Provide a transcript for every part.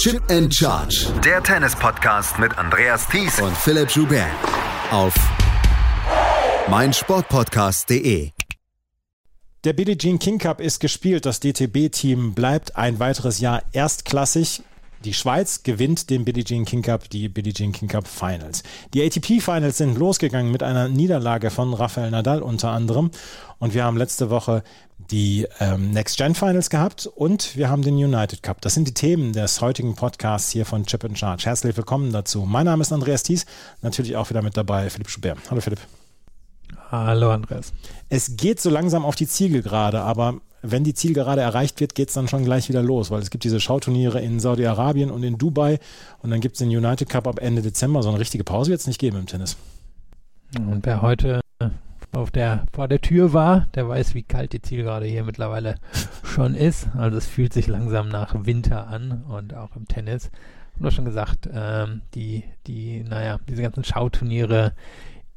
Chip and Charge. Der Tennis-Podcast mit Andreas Thies und Philipp Joubert. Auf meinsportpodcast.de. Der Billie Jean King Cup ist gespielt. Das DTB-Team bleibt ein weiteres Jahr erstklassig. Die Schweiz gewinnt den Billie Jean King Cup, die Billie Jean King Cup Finals. Die ATP Finals sind losgegangen mit einer Niederlage von Rafael Nadal unter anderem. Und wir haben letzte Woche die ähm, Next Gen Finals gehabt und wir haben den United Cup. Das sind die Themen des heutigen Podcasts hier von Chip and Charge. Herzlich willkommen dazu. Mein Name ist Andreas Thies, natürlich auch wieder mit dabei Philipp Schubert. Hallo Philipp. Hallo Andreas. Es geht so langsam auf die Zielgerade, aber wenn die Zielgerade erreicht wird, geht es dann schon gleich wieder los, weil es gibt diese Schauturniere in Saudi-Arabien und in Dubai und dann gibt es den United Cup ab Ende Dezember. So eine richtige Pause wird es nicht geben im Tennis. Und wer heute auf der, vor der Tür war, der weiß, wie kalt die Zielgerade hier mittlerweile schon ist. Also es fühlt sich langsam nach Winter an und auch im Tennis. Und du schon gesagt, ähm, die, die, naja, diese ganzen Schauturniere,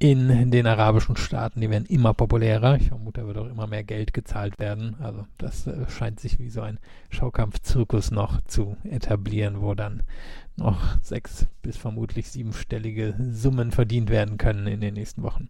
in den arabischen Staaten, die werden immer populärer. Ich vermute, da wird auch immer mehr Geld gezahlt werden. Also das äh, scheint sich wie so ein Schaukampfzirkus noch zu etablieren, wo dann noch sechs bis vermutlich siebenstellige Summen verdient werden können in den nächsten Wochen.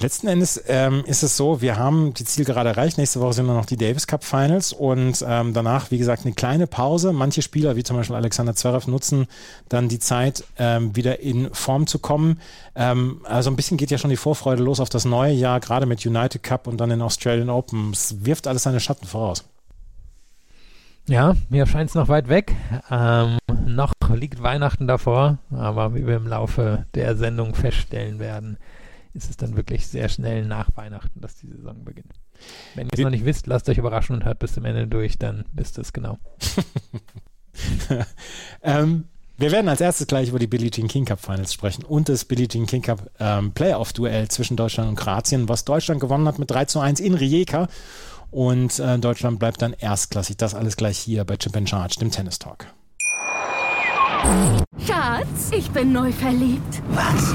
Letzten Endes ähm, ist es so, wir haben die Zielgerade erreicht. Nächste Woche sind dann noch die Davis Cup Finals und ähm, danach, wie gesagt, eine kleine Pause. Manche Spieler, wie zum Beispiel Alexander Zverev, nutzen dann die Zeit, ähm, wieder in Form zu kommen. Ähm, also ein bisschen geht ja schon die Vorfreude los auf das neue Jahr, gerade mit United Cup und dann den Australian Open. Es wirft alles seine Schatten voraus. Ja, mir scheint es noch weit weg. Ähm, noch liegt Weihnachten davor, aber wie wir im Laufe der Sendung feststellen werden, ist es dann wirklich sehr schnell nach Weihnachten, dass die Saison beginnt. Wenn ihr es noch nicht wisst, lasst euch überraschen und hört bis zum Ende durch, dann wisst ihr es genau. ähm, wir werden als erstes gleich über die Billie Jean King Cup Finals sprechen und das Billie Jean King Cup ähm, Playoff-Duell zwischen Deutschland und Kroatien, was Deutschland gewonnen hat mit 3 zu 1 in Rijeka. Und äh, Deutschland bleibt dann erstklassig. Das alles gleich hier bei Chip and Charge, dem Tennis Talk. Schatz, ich bin neu verliebt. Was?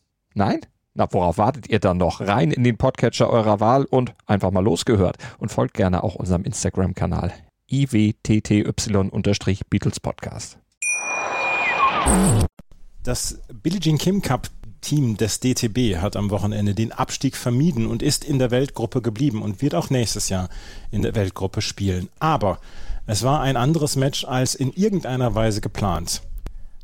Nein? Na, worauf wartet ihr dann noch? Rein in den Podcatcher eurer Wahl und einfach mal losgehört. Und folgt gerne auch unserem Instagram-Kanal iwtty-Beatles Podcast. Das Billie Jean Kim Cup Team des DTB hat am Wochenende den Abstieg vermieden und ist in der Weltgruppe geblieben und wird auch nächstes Jahr in der Weltgruppe spielen. Aber es war ein anderes Match als in irgendeiner Weise geplant.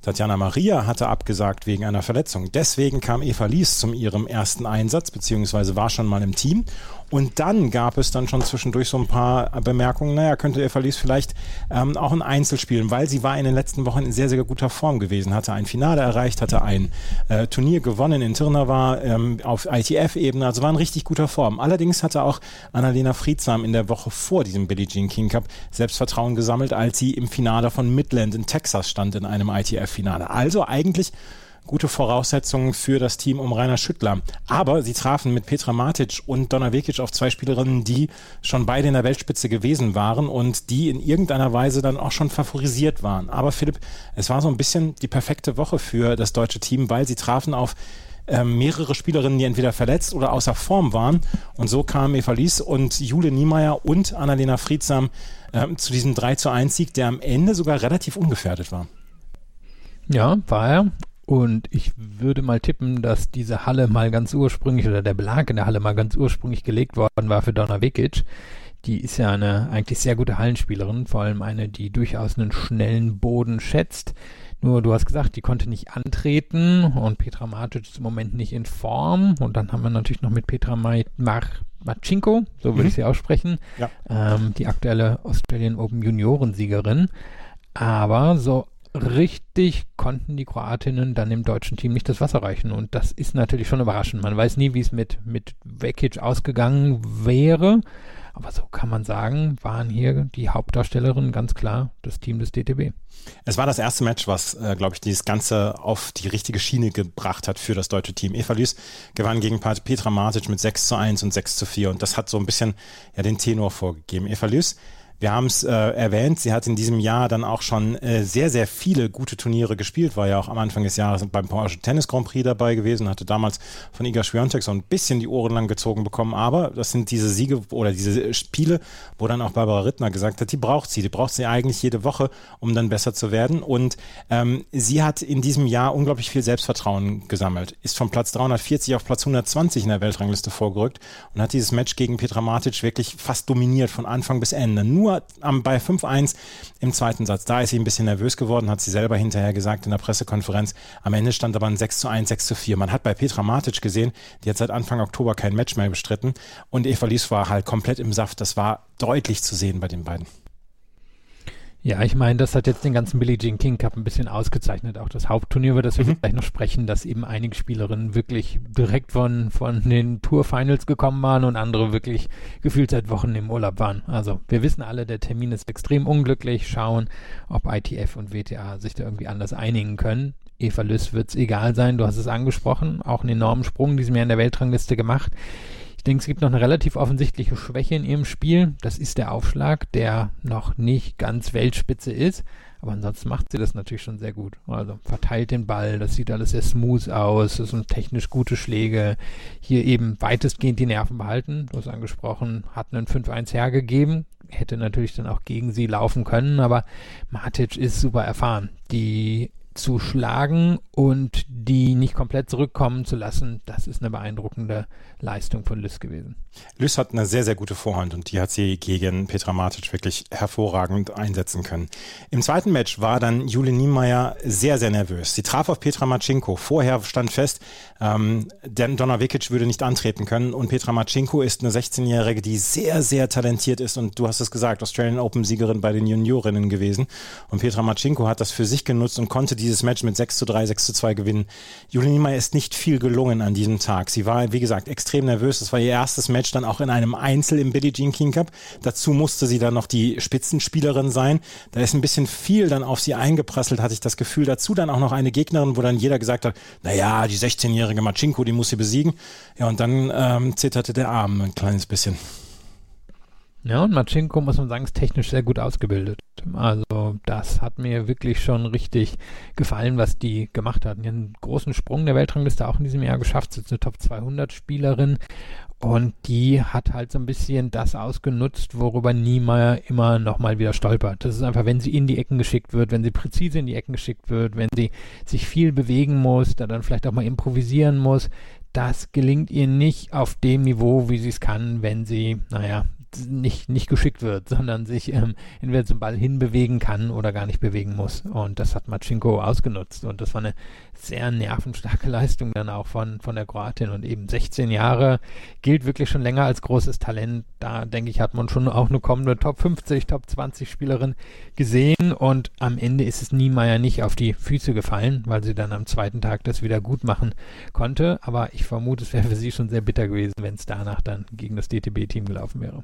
Tatjana Maria hatte abgesagt wegen einer Verletzung. Deswegen kam Eva Lies zu ihrem ersten Einsatz, beziehungsweise war schon mal im Team. Und dann gab es dann schon zwischendurch so ein paar Bemerkungen, naja, könnte Eva Lies vielleicht ähm, auch ein Einzel spielen, weil sie war in den letzten Wochen in sehr, sehr guter Form gewesen, hatte ein Finale erreicht, hatte ein äh, Turnier gewonnen in Tirna ähm, auf ITF-Ebene, also war in richtig guter Form. Allerdings hatte auch Annalena Friedsam in der Woche vor diesem Billie Jean King Cup Selbstvertrauen gesammelt, als sie im Finale von Midland in Texas stand in einem ITF-Finale. Also eigentlich gute Voraussetzungen für das Team um Rainer Schüttler. Aber sie trafen mit Petra Matic und Donna Vekic auf zwei Spielerinnen, die schon beide in der Weltspitze gewesen waren und die in irgendeiner Weise dann auch schon favorisiert waren. Aber Philipp, es war so ein bisschen die perfekte Woche für das deutsche Team, weil sie trafen auf ähm, mehrere Spielerinnen, die entweder verletzt oder außer Form waren. Und so kamen Eva Lies und Jule Niemeyer und Annalena Friedsam ähm, zu diesem 3 zu 1 Sieg, der am Ende sogar relativ ungefährdet war. Ja, war er. Und ich würde mal tippen, dass diese Halle mal ganz ursprünglich oder der Belag in der Halle mal ganz ursprünglich gelegt worden war für Donna Vekic. Die ist ja eine eigentlich sehr gute Hallenspielerin, vor allem eine, die durchaus einen schnellen Boden schätzt. Nur du hast gesagt, die konnte nicht antreten und Petra Matic ist im Moment nicht in Form. Und dann haben wir natürlich noch mit Petra Marcinko, so würde mhm. ich sie aussprechen, ja. ähm, die aktuelle Australian Open Juniorensiegerin. Aber so richtig konnten die Kroatinnen dann im deutschen Team nicht das Wasser reichen. Und das ist natürlich schon überraschend. Man weiß nie, wie es mit, mit Vekic ausgegangen wäre. Aber so kann man sagen, waren hier die Hauptdarstellerinnen ganz klar das Team des DTB. Es war das erste Match, was, äh, glaube ich, dieses Ganze auf die richtige Schiene gebracht hat für das deutsche Team. Eva Lüß gewann gegen Petra Martic mit 6 zu 1 und 6 zu 4 und das hat so ein bisschen ja, den Tenor vorgegeben. Eva Lüß wir haben es äh, erwähnt, sie hat in diesem Jahr dann auch schon äh, sehr, sehr viele gute Turniere gespielt, war ja auch am Anfang des Jahres beim Porsche Tennis Grand Prix dabei gewesen, hatte damals von Iga Swiatek so ein bisschen die Ohren lang gezogen bekommen, aber das sind diese Siege oder diese Spiele, wo dann auch Barbara Rittner gesagt hat, die braucht sie, die braucht sie eigentlich jede Woche, um dann besser zu werden und ähm, sie hat in diesem Jahr unglaublich viel Selbstvertrauen gesammelt, ist von Platz 340 auf Platz 120 in der Weltrangliste vorgerückt und hat dieses Match gegen Petra Matic wirklich fast dominiert von Anfang bis Ende. Nur nur am, bei 5-1 im zweiten Satz. Da ist sie ein bisschen nervös geworden, hat sie selber hinterher gesagt in der Pressekonferenz. Am Ende stand aber ein 6 zu 1, 6 zu 4. Man hat bei Petra Matic gesehen, die hat seit Anfang Oktober kein Match mehr bestritten und Eva Lies war halt komplett im Saft. Das war deutlich zu sehen bei den beiden. Ja, ich meine, das hat jetzt den ganzen Billie Jean King Cup ein bisschen ausgezeichnet. Auch das Hauptturnier, über das wir mhm. gleich noch sprechen, dass eben einige Spielerinnen wirklich direkt von, von den Tour Finals gekommen waren und andere wirklich gefühlt seit Wochen im Urlaub waren. Also wir wissen alle, der Termin ist extrem unglücklich. Schauen, ob ITF und WTA sich da irgendwie anders einigen können. Eva Lüss wird es egal sein, du hast es angesprochen, auch einen enormen Sprung diesem Jahr in der Weltrangliste gemacht denke, es gibt noch eine relativ offensichtliche Schwäche in ihrem Spiel. Das ist der Aufschlag, der noch nicht ganz Weltspitze ist. Aber ansonsten macht sie das natürlich schon sehr gut. Also verteilt den Ball, das sieht alles sehr smooth aus, das sind technisch gute Schläge. Hier eben weitestgehend die Nerven behalten. Du hast angesprochen, hat einen 5-1 hergegeben, hätte natürlich dann auch gegen sie laufen können, aber Matic ist super erfahren. Die zu schlagen und die nicht komplett zurückkommen zu lassen, das ist eine beeindruckende Leistung von Lys gewesen. Lys hat eine sehr, sehr gute Vorhand und die hat sie gegen Petra Matic wirklich hervorragend einsetzen können. Im zweiten Match war dann Jule Niemeyer sehr, sehr nervös. Sie traf auf Petra Marcinko. Vorher stand fest, ähm, denn Donna Vikic würde nicht antreten können und Petra Marcinko ist eine 16-Jährige, die sehr, sehr talentiert ist und du hast es gesagt, Australian Open-Siegerin bei den Juniorinnen gewesen. Und Petra Marcinko hat das für sich genutzt und konnte dieses Match mit 6 zu 3, 6 zu 2 gewinnen. Jule Niemeyer ist nicht viel gelungen an diesem Tag. Sie war, wie gesagt, extrem nervös. Das war ihr erstes Match dann auch in einem Einzel im Billie Jean King Cup. Dazu musste sie dann noch die Spitzenspielerin sein. Da ist ein bisschen viel dann auf sie eingeprasselt, hatte ich das Gefühl. Dazu dann auch noch eine Gegnerin, wo dann jeder gesagt hat, naja, die 16-jährige Machinko, die muss sie besiegen. Ja, und dann ähm, zitterte der Arm ein kleines bisschen. Ja, und Machinko, muss man sagen, ist technisch sehr gut ausgebildet. Also das hat mir wirklich schon richtig gefallen, was die gemacht hat. Die einen großen Sprung der Weltrangliste auch in diesem Jahr geschafft. Sie ist eine Top 200 Spielerin und die hat halt so ein bisschen das ausgenutzt, worüber Niemeyer immer nochmal wieder stolpert. Das ist einfach, wenn sie in die Ecken geschickt wird, wenn sie präzise in die Ecken geschickt wird, wenn sie sich viel bewegen muss, da dann vielleicht auch mal improvisieren muss, das gelingt ihr nicht auf dem Niveau, wie sie es kann, wenn sie, naja, nicht, nicht geschickt wird, sondern sich ähm, entweder zum Ball hinbewegen kann oder gar nicht bewegen muss. Und das hat Machinko ausgenutzt. Und das war eine sehr nervenstarke Leistung dann auch von, von der Kroatin. Und eben 16 Jahre gilt wirklich schon länger als großes Talent. Da denke ich, hat man schon auch eine kommende Top 50, Top 20 Spielerin gesehen. Und am Ende ist es Niemeyer nicht auf die Füße gefallen, weil sie dann am zweiten Tag das wieder gut machen konnte. Aber ich vermute, es wäre für sie schon sehr bitter gewesen, wenn es danach dann gegen das DTB-Team gelaufen wäre.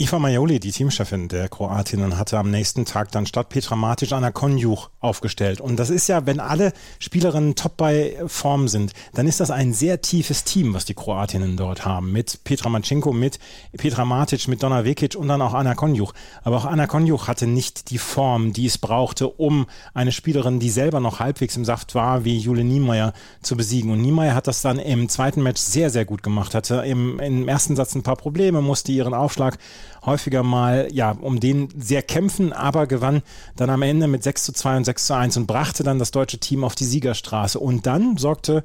Iva Majoli, die Teamchefin der Kroatinnen, hatte am nächsten Tag dann statt Petra Matic Anna Konjuch aufgestellt. Und das ist ja, wenn alle Spielerinnen top bei Form sind, dann ist das ein sehr tiefes Team, was die Kroatinnen dort haben. Mit Petra Macinko, mit Petra Matic, mit Donna Vekic und dann auch Anna Konjuch. Aber auch Anna Konjuch hatte nicht die Form, die es brauchte, um eine Spielerin, die selber noch halbwegs im Saft war, wie Jule Niemeyer zu besiegen. Und Niemeyer hat das dann im zweiten Match sehr, sehr gut gemacht. Hatte im, im ersten Satz ein paar Probleme, musste ihren Aufschlag häufiger mal, ja, um den sehr kämpfen, aber gewann dann am Ende mit 6 zu 2 und 6 zu 1 und brachte dann das deutsche Team auf die Siegerstraße. Und dann sorgte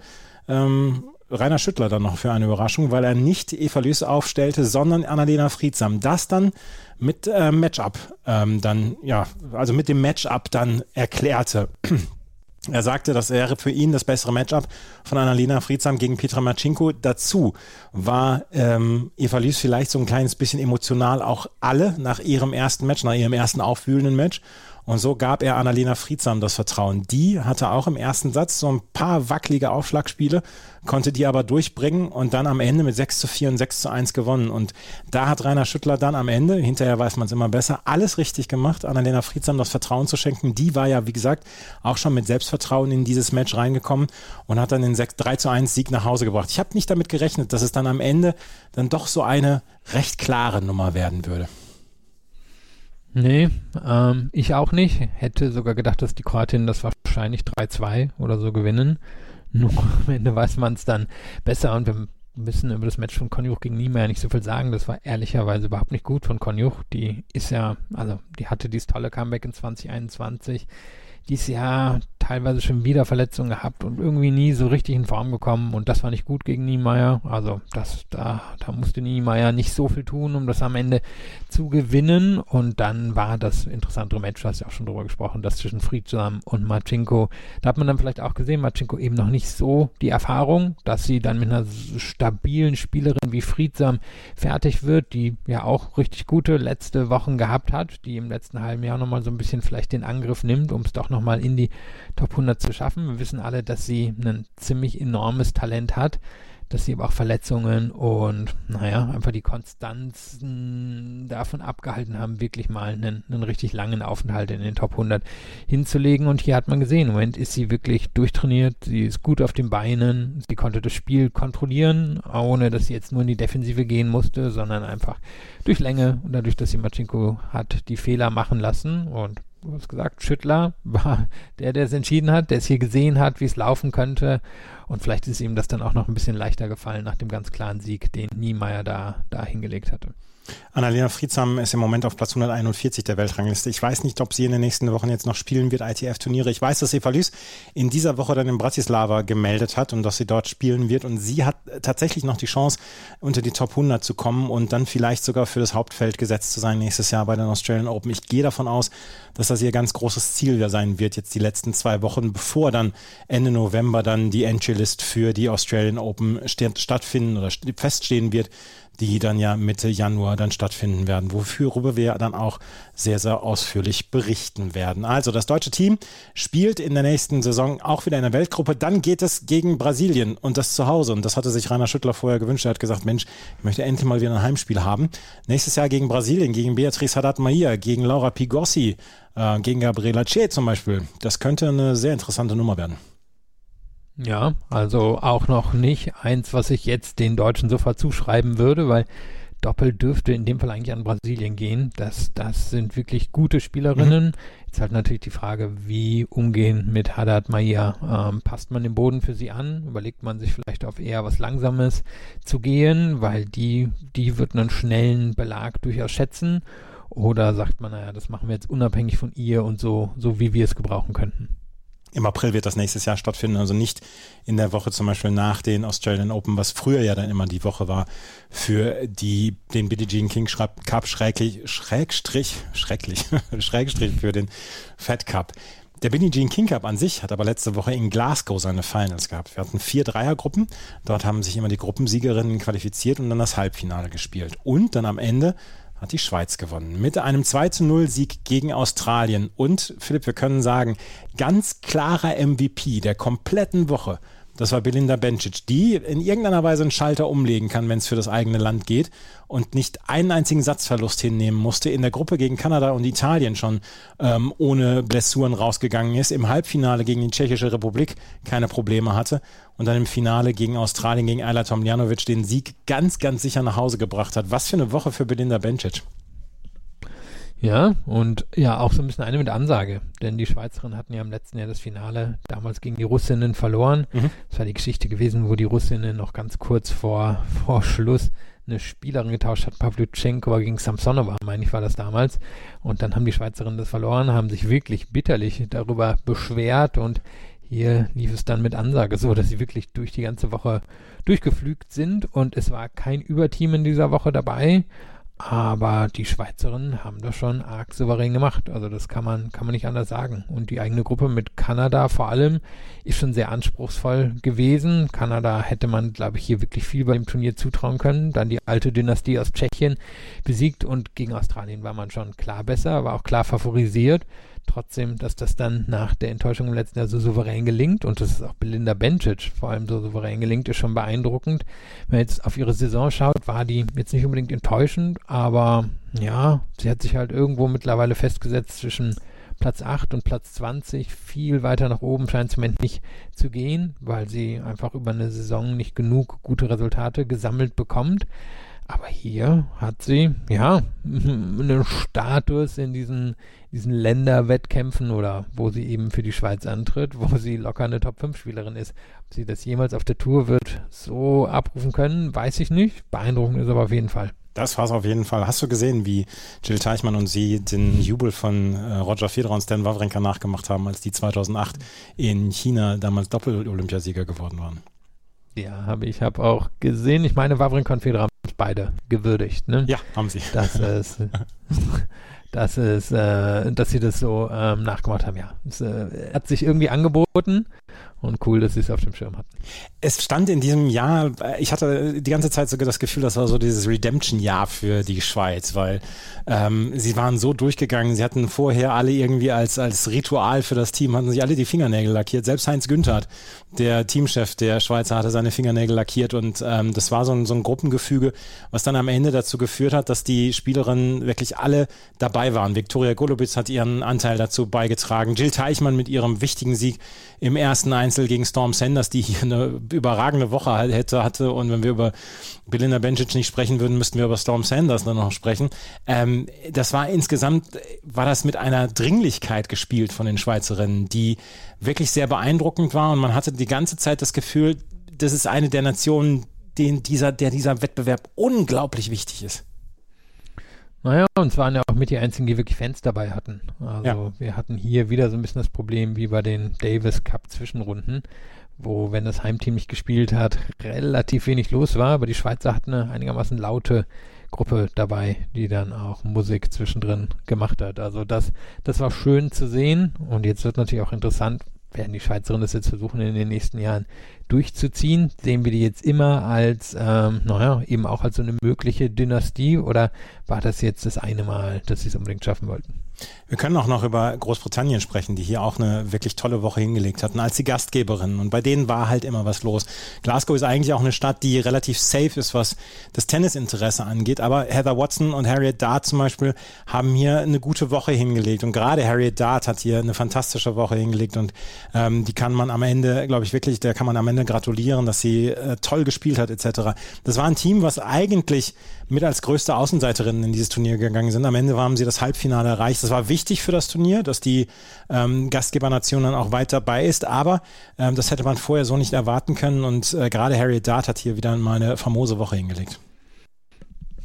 ähm, Rainer Schüttler dann noch für eine Überraschung, weil er nicht Eva Lüß aufstellte, sondern Annalena Friedsam. Das dann mit äh, Matchup ähm, dann, ja, also mit dem Matchup dann erklärte. Er sagte, das wäre für ihn das bessere Matchup von Annalena Friedsam gegen Petra Marcinko. Dazu war ähm, Eva Lys vielleicht so ein kleines bisschen emotional auch alle nach ihrem ersten Match, nach ihrem ersten aufwühlenden Match. Und so gab er Annalena Friedsam das Vertrauen. Die hatte auch im ersten Satz so ein paar wackelige Aufschlagspiele, konnte die aber durchbringen und dann am Ende mit 6 zu 4 und 6 zu 1 gewonnen. Und da hat Rainer Schüttler dann am Ende, hinterher weiß man es immer besser, alles richtig gemacht, Annalena Friedsam das Vertrauen zu schenken. Die war ja, wie gesagt, auch schon mit Selbstvertrauen in dieses Match reingekommen und hat dann den 6, 3 zu 1 Sieg nach Hause gebracht. Ich habe nicht damit gerechnet, dass es dann am Ende dann doch so eine recht klare Nummer werden würde. Nee, ähm, ich auch nicht. Hätte sogar gedacht, dass die Kroatinnen das wahrscheinlich 3-2 oder so gewinnen. Nur am Ende weiß man es dann besser und wir müssen über das Match von Konjuch gegen Niemeyer nicht so viel sagen. Das war ehrlicherweise überhaupt nicht gut von Konjuch. Die ist ja, also die hatte dieses tolle Comeback in 2021 dieses Jahr teilweise schon wieder Verletzungen gehabt und irgendwie nie so richtig in Form gekommen und das war nicht gut gegen Niemeyer. Also das, da, da musste Niemeyer nicht so viel tun, um das am Ende zu gewinnen und dann war das interessantere Match, du hast ja auch schon drüber gesprochen, das zwischen Friedsam und Marcinko. Da hat man dann vielleicht auch gesehen, Marcinko eben noch nicht so die Erfahrung, dass sie dann mit einer stabilen Spielerin wie Friedsam fertig wird, die ja auch richtig gute letzte Wochen gehabt hat, die im letzten halben Jahr nochmal so ein bisschen vielleicht den Angriff nimmt, um es doch nochmal in die Top 100 zu schaffen. Wir wissen alle, dass sie ein ziemlich enormes Talent hat, dass sie aber auch Verletzungen und, naja, einfach die Konstanzen davon abgehalten haben, wirklich mal einen, einen richtig langen Aufenthalt in den Top 100 hinzulegen. Und hier hat man gesehen, im Moment ist sie wirklich durchtrainiert, sie ist gut auf den Beinen, sie konnte das Spiel kontrollieren, ohne dass sie jetzt nur in die Defensive gehen musste, sondern einfach durch Länge und dadurch, dass sie Machinko hat, die Fehler machen lassen und du hast gesagt, Schüttler war der, der es entschieden hat, der es hier gesehen hat, wie es laufen könnte. Und vielleicht ist ihm das dann auch noch ein bisschen leichter gefallen nach dem ganz klaren Sieg, den Niemeyer da, da hingelegt hatte. Annalena Friedsam ist im Moment auf Platz 141 der Weltrangliste. Ich weiß nicht, ob sie in den nächsten Wochen jetzt noch spielen wird, ITF-Turniere. Ich weiß, dass Eva Lys in dieser Woche dann in Bratislava gemeldet hat und dass sie dort spielen wird. Und sie hat tatsächlich noch die Chance, unter die Top 100 zu kommen und dann vielleicht sogar für das Hauptfeld gesetzt zu sein nächstes Jahr bei den Australian Open. Ich gehe davon aus, dass das ihr ganz großes Ziel sein wird, jetzt die letzten zwei Wochen, bevor dann Ende November dann die Entry-List für die Australian Open stattfinden oder feststehen wird die dann ja Mitte Januar dann stattfinden werden, wofür wir dann auch sehr, sehr ausführlich berichten werden. Also das deutsche Team spielt in der nächsten Saison auch wieder in der Weltgruppe. Dann geht es gegen Brasilien und das zu Hause. Und das hatte sich Rainer Schüttler vorher gewünscht. Er hat gesagt, Mensch, ich möchte endlich mal wieder ein Heimspiel haben. Nächstes Jahr gegen Brasilien, gegen Beatrice Haddad-Maia, gegen Laura Pigossi, äh, gegen Gabriela Che zum Beispiel. Das könnte eine sehr interessante Nummer werden. Ja, also auch noch nicht eins, was ich jetzt den Deutschen sofort zuschreiben würde, weil Doppel dürfte in dem Fall eigentlich an Brasilien gehen. Das, das sind wirklich gute Spielerinnen. Mhm. Jetzt halt natürlich die Frage, wie umgehen mit Haddad Maia. Ähm, passt man den Boden für sie an? Überlegt man sich vielleicht auf eher was Langsames zu gehen, weil die, die wird einen schnellen Belag durchaus schätzen. Oder sagt man, naja, das machen wir jetzt unabhängig von ihr und so, so wie wir es gebrauchen könnten. Im April wird das nächstes Jahr stattfinden, also nicht in der Woche zum Beispiel nach den Australian Open, was früher ja dann immer die Woche war für die, den Billie Jean King Cup schräglich, Schrägstrich, schrecklich, Schrägstrich für den Fed Cup. Der Billie Jean King Cup an sich hat aber letzte Woche in Glasgow seine Finals gehabt. Wir hatten vier Dreiergruppen. Dort haben sich immer die Gruppensiegerinnen qualifiziert und dann das Halbfinale gespielt. Und dann am Ende hat die Schweiz gewonnen. Mit einem 2 zu 0 Sieg gegen Australien. Und Philipp, wir können sagen, ganz klarer MVP der kompletten Woche das war Belinda Bencic, die in irgendeiner Weise einen Schalter umlegen kann, wenn es für das eigene Land geht und nicht einen einzigen Satzverlust hinnehmen musste. In der Gruppe gegen Kanada und Italien schon ähm, ohne Blessuren rausgegangen ist. Im Halbfinale gegen die Tschechische Republik keine Probleme hatte und dann im Finale gegen Australien, gegen Ayla Tomljanovic den Sieg ganz, ganz sicher nach Hause gebracht hat. Was für eine Woche für Belinda Bencic. Ja, und ja, auch so ein bisschen eine mit Ansage, denn die Schweizerinnen hatten ja im letzten Jahr das Finale damals gegen die Russinnen verloren. Mhm. Das war die Geschichte gewesen, wo die Russinnen noch ganz kurz vor, vor Schluss eine Spielerin getauscht hat, Pavlyuchenko gegen Samsonova, meine ich, war das damals. Und dann haben die Schweizerinnen das verloren, haben sich wirklich bitterlich darüber beschwert und hier lief es dann mit Ansage so, dass sie wirklich durch die ganze Woche durchgeflügt sind und es war kein Überteam in dieser Woche dabei. Aber die Schweizerinnen haben das schon arg souverän gemacht. Also das kann man, kann man nicht anders sagen. Und die eigene Gruppe mit Kanada vor allem ist schon sehr anspruchsvoll gewesen. Kanada hätte man, glaube ich, hier wirklich viel bei dem Turnier zutrauen können. Dann die alte Dynastie aus Tschechien besiegt und gegen Australien war man schon klar besser, war auch klar favorisiert. Trotzdem, dass das dann nach der Enttäuschung im letzten Jahr so souverän gelingt und dass es auch Belinda Bencic vor allem so souverän gelingt, ist schon beeindruckend. Wenn man jetzt auf ihre Saison schaut, war die jetzt nicht unbedingt enttäuschend, aber ja, sie hat sich halt irgendwo mittlerweile festgesetzt zwischen Platz 8 und Platz 20. Viel weiter nach oben scheint es im Moment nicht zu gehen, weil sie einfach über eine Saison nicht genug gute Resultate gesammelt bekommt. Aber hier hat sie, ja, einen Status in diesen, diesen Länderwettkämpfen oder wo sie eben für die Schweiz antritt, wo sie locker eine Top-5-Spielerin ist. Ob sie das jemals auf der Tour wird so abrufen können, weiß ich nicht. Beeindruckend ist aber auf jeden Fall. Das war's auf jeden Fall. Hast du gesehen, wie Jill Teichmann und sie den Jubel von äh, Roger Federer und Stan Wawrinka nachgemacht haben, als die 2008 in China damals Doppel-Olympiasieger geworden waren? Ja, habe ich habe auch gesehen. Ich meine, Wawrinka und Federer haben beide gewürdigt. Ne? Ja, haben sie. Das ist, das ist, äh, dass sie das so ähm, nachgemacht haben. Ja, es äh, hat sich irgendwie angeboten und cool, dass sie es auf dem Schirm hatten. Es stand in diesem Jahr, ich hatte die ganze Zeit sogar das Gefühl, das war so dieses Redemption-Jahr für die Schweiz, weil ähm, sie waren so durchgegangen, sie hatten vorher alle irgendwie als, als Ritual für das Team, hatten sich alle die Fingernägel lackiert. Selbst Heinz Günther, der Teamchef der Schweizer, hatte seine Fingernägel lackiert und ähm, das war so ein, so ein Gruppengefüge, was dann am Ende dazu geführt hat, dass die Spielerinnen wirklich alle dabei waren. Viktoria Golubitz hat ihren Anteil dazu beigetragen, Jill Teichmann mit ihrem wichtigen Sieg im ersten Einzel gegen Storm Sanders, die hier eine überragende Woche hätte, hatte. Und wenn wir über Belinda Bencic nicht sprechen würden, müssten wir über Storm Sanders dann noch sprechen. Ähm, das war insgesamt, war das mit einer Dringlichkeit gespielt von den Schweizerinnen, die wirklich sehr beeindruckend war. Und man hatte die ganze Zeit das Gefühl, das ist eine der Nationen, den dieser, der dieser Wettbewerb unglaublich wichtig ist. Naja, und es waren ja auch mit die einzigen, die wirklich Fans dabei hatten. Also ja. wir hatten hier wieder so ein bisschen das Problem wie bei den Davis Cup Zwischenrunden, wo, wenn das Heimteam nicht gespielt hat, relativ wenig los war, aber die Schweizer hatten eine einigermaßen laute Gruppe dabei, die dann auch Musik zwischendrin gemacht hat. Also das, das war schön zu sehen und jetzt wird natürlich auch interessant, werden die Schweizerinnen das jetzt versuchen in den nächsten Jahren durchzuziehen? Sehen wir die jetzt immer als, ähm, naja, eben auch als so eine mögliche Dynastie oder war das jetzt das eine Mal, dass sie es unbedingt schaffen wollten? Wir können auch noch über Großbritannien sprechen, die hier auch eine wirklich tolle Woche hingelegt hatten als die Gastgeberin. Und bei denen war halt immer was los. Glasgow ist eigentlich auch eine Stadt, die relativ safe ist, was das Tennisinteresse angeht. Aber Heather Watson und Harriet Dart zum Beispiel haben hier eine gute Woche hingelegt. Und gerade Harriet Dart hat hier eine fantastische Woche hingelegt. Und ähm, die kann man am Ende, glaube ich wirklich, der kann man am Ende gratulieren, dass sie äh, toll gespielt hat etc. Das war ein Team, was eigentlich mit als größte Außenseiterin in dieses Turnier gegangen sind. Am Ende haben sie das Halbfinale erreicht. Das war wichtig für das Turnier, dass die ähm, Gastgebernation dann auch weit dabei ist, aber ähm, das hätte man vorher so nicht erwarten können und äh, gerade Harriet Dart hat hier wieder mal eine famose Woche hingelegt.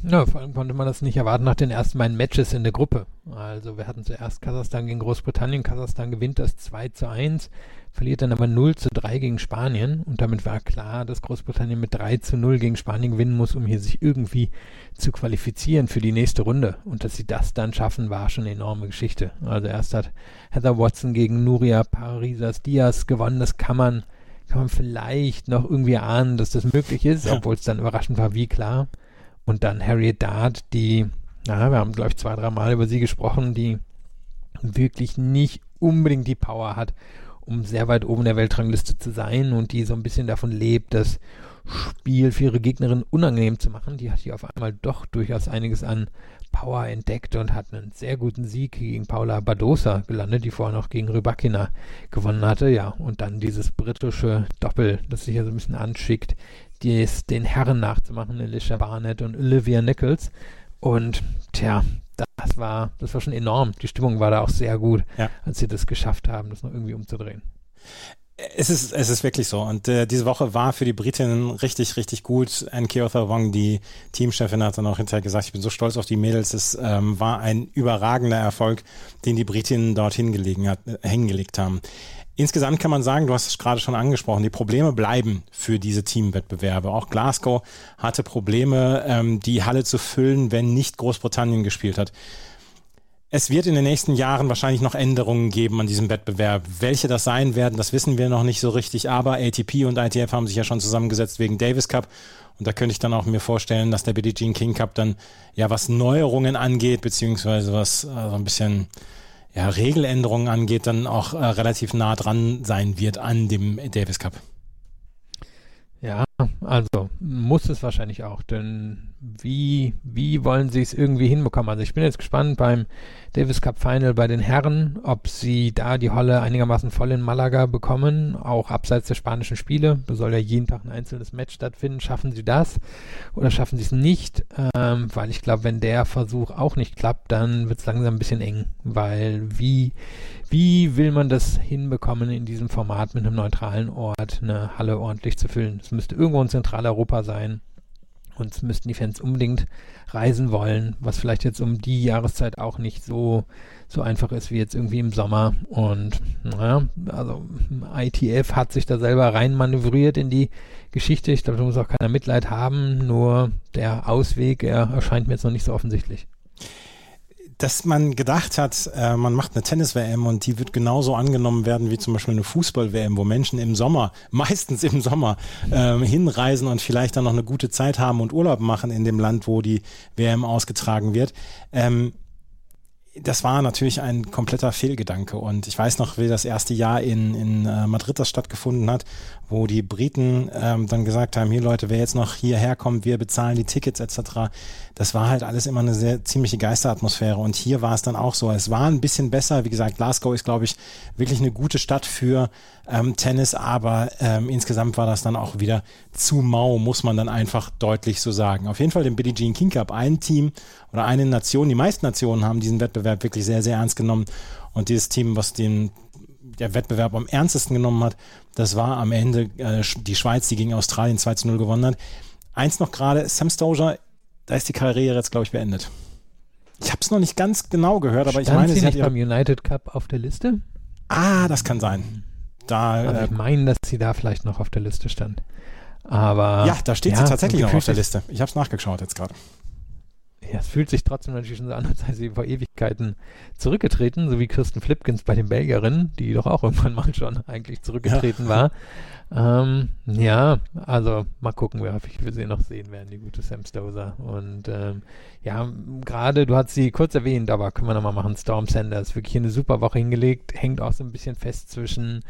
Ja, vor allem konnte man das nicht erwarten nach den ersten beiden Matches in der Gruppe. Also wir hatten zuerst Kasachstan gegen Großbritannien. Kasachstan gewinnt das 2 zu 1 verliert dann aber 0 zu 3 gegen Spanien und damit war klar, dass Großbritannien mit 3 zu 0 gegen Spanien gewinnen muss, um hier sich irgendwie zu qualifizieren für die nächste Runde. Und dass sie das dann schaffen, war schon eine enorme Geschichte. Also erst hat Heather Watson gegen Nuria Parisas Diaz gewonnen, das kann man, kann man vielleicht noch irgendwie ahnen, dass das möglich ist, obwohl es dann überraschend war, wie klar. Und dann Harriet Dart, die, na, wir haben glaube ich zwei, drei Mal über sie gesprochen, die wirklich nicht unbedingt die Power hat, um sehr weit oben der Weltrangliste zu sein und die so ein bisschen davon lebt, das Spiel für ihre Gegnerin unangenehm zu machen. Die hat hier auf einmal doch durchaus einiges an Power entdeckt und hat einen sehr guten Sieg gegen Paula Badosa gelandet, die vorher noch gegen Rybakina gewonnen hatte. Ja, und dann dieses britische Doppel, das sich ja so ein bisschen anschickt, dies den Herren nachzumachen, Alicia Barnett und Olivia Nichols. Und tja, das war, das war schon enorm. Die Stimmung war da auch sehr gut, ja. als sie das geschafft haben, das noch irgendwie umzudrehen. Es ist, es ist wirklich so. Und äh, diese Woche war für die Britinnen richtig, richtig gut. Anne Keotha Wong, die Teamchefin, hat dann auch hinterher gesagt, ich bin so stolz auf die Mädels. Es ähm, war ein überragender Erfolg, den die Britinnen dort hingelegen hat, äh, hingelegt haben. Insgesamt kann man sagen, du hast es gerade schon angesprochen, die Probleme bleiben für diese Teamwettbewerbe. Auch Glasgow hatte Probleme, ähm, die Halle zu füllen, wenn nicht Großbritannien gespielt hat. Es wird in den nächsten Jahren wahrscheinlich noch Änderungen geben an diesem Wettbewerb. Welche das sein werden, das wissen wir noch nicht so richtig, aber ATP und ITF haben sich ja schon zusammengesetzt wegen Davis Cup. Und da könnte ich dann auch mir vorstellen, dass der Billie Jean King Cup dann ja was Neuerungen angeht, beziehungsweise was äh, so ein bisschen ja, Regeländerungen angeht, dann auch äh, relativ nah dran sein wird an dem Davis Cup. Ja, also muss es wahrscheinlich auch, denn wie, wie wollen sie es irgendwie hinbekommen? Also ich bin jetzt gespannt beim Davis Cup Final bei den Herren, ob sie da die Holle einigermaßen voll in Malaga bekommen, auch abseits der spanischen Spiele. Da soll ja jeden Tag ein einzelnes Match stattfinden. Schaffen sie das oder schaffen sie es nicht? Ähm, weil ich glaube, wenn der Versuch auch nicht klappt, dann wird es langsam ein bisschen eng, weil wie, wie will man das hinbekommen, in diesem Format mit einem neutralen Ort eine Halle ordentlich zu füllen? Es müsste irgendwo in Zentraleuropa sein und müssten die Fans unbedingt reisen wollen, was vielleicht jetzt um die Jahreszeit auch nicht so, so einfach ist wie jetzt irgendwie im Sommer. Und naja, also ITF hat sich da selber rein manövriert in die Geschichte. Ich glaube, da muss auch keiner Mitleid haben, nur der Ausweg, er erscheint mir jetzt noch nicht so offensichtlich dass man gedacht hat, äh, man macht eine Tennis-WM und die wird genauso angenommen werden wie zum Beispiel eine Fußball-WM, wo Menschen im Sommer, meistens im Sommer, äh, hinreisen und vielleicht dann noch eine gute Zeit haben und Urlaub machen in dem Land, wo die WM ausgetragen wird. Ähm, das war natürlich ein kompletter Fehlgedanke. Und ich weiß noch, wie das erste Jahr in, in äh, Madrid das stattgefunden hat, wo die Briten ähm, dann gesagt haben, hier Leute, wer jetzt noch hierher kommt, wir bezahlen die Tickets etc. Das war halt alles immer eine sehr ziemliche Geisteratmosphäre. Und hier war es dann auch so. Es war ein bisschen besser. Wie gesagt, Glasgow ist, glaube ich, wirklich eine gute Stadt für ähm, Tennis, aber ähm, insgesamt war das dann auch wieder zu mau, muss man dann einfach deutlich so sagen. Auf jeden Fall den Billie Jean King Cup, ein Team oder eine Nation, die meisten Nationen haben diesen Wettbewerb wirklich sehr, sehr ernst genommen. Und dieses Team, was den der Wettbewerb am ernstesten genommen hat, das war am Ende äh, die Schweiz, die gegen Australien 2 zu 0 gewonnen hat. Eins noch gerade, Sam Stoja, da ist die Karriere jetzt, glaube ich, beendet. Ich habe es noch nicht ganz genau gehört, aber Stand ich meine, sie sie hat nicht beim United Cup auf der Liste? Ah, das kann sein. Da, Also ich meine, dass sie da vielleicht noch auf der Liste stand. Aber ja, da steht ja, sie tatsächlich noch auf der Liste. Ich habe es nachgeschaut jetzt gerade. Ja, es fühlt sich trotzdem natürlich schon so an, als sei sie vor Ewigkeiten zurückgetreten, so wie Kirsten Flipkins bei den Belgierinnen, die doch auch irgendwann mal schon eigentlich zurückgetreten war. Ähm, ja, also mal gucken, wie häufig wir sie noch sehen werden, die gute Sam Stoser. Und ähm, ja, gerade, du hast sie kurz erwähnt, aber können wir nochmal machen, Storm Sanders, wirklich eine super Woche hingelegt, hängt auch so ein bisschen fest zwischen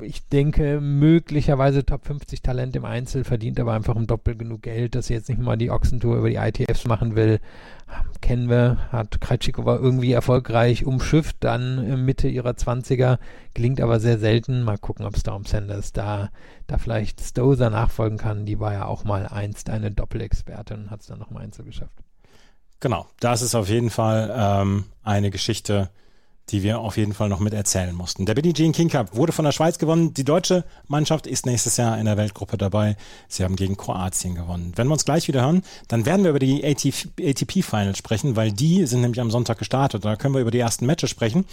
ich denke, möglicherweise Top 50 Talent im Einzel, verdient aber einfach im Doppel genug Geld, dass sie jetzt nicht mal die Ochsentour über die ITFs machen will. Kennen wir, hat Krejcikova irgendwie erfolgreich umschifft, dann in Mitte ihrer 20er, gelingt aber sehr selten. Mal gucken, ob Storm Sanders da, da vielleicht Stozer nachfolgen kann. Die war ja auch mal einst eine Doppelexpertin und hat es dann noch im Einzel geschafft. Genau, das ist auf jeden Fall ähm, eine Geschichte, die wir auf jeden Fall noch mit erzählen mussten. Der Billie Jean King Cup wurde von der Schweiz gewonnen. Die deutsche Mannschaft ist nächstes Jahr in der Weltgruppe dabei. Sie haben gegen Kroatien gewonnen. Wenn wir uns gleich wieder hören, dann werden wir über die ATP Finals sprechen, weil die sind nämlich am Sonntag gestartet. Da können wir über die ersten Matches sprechen.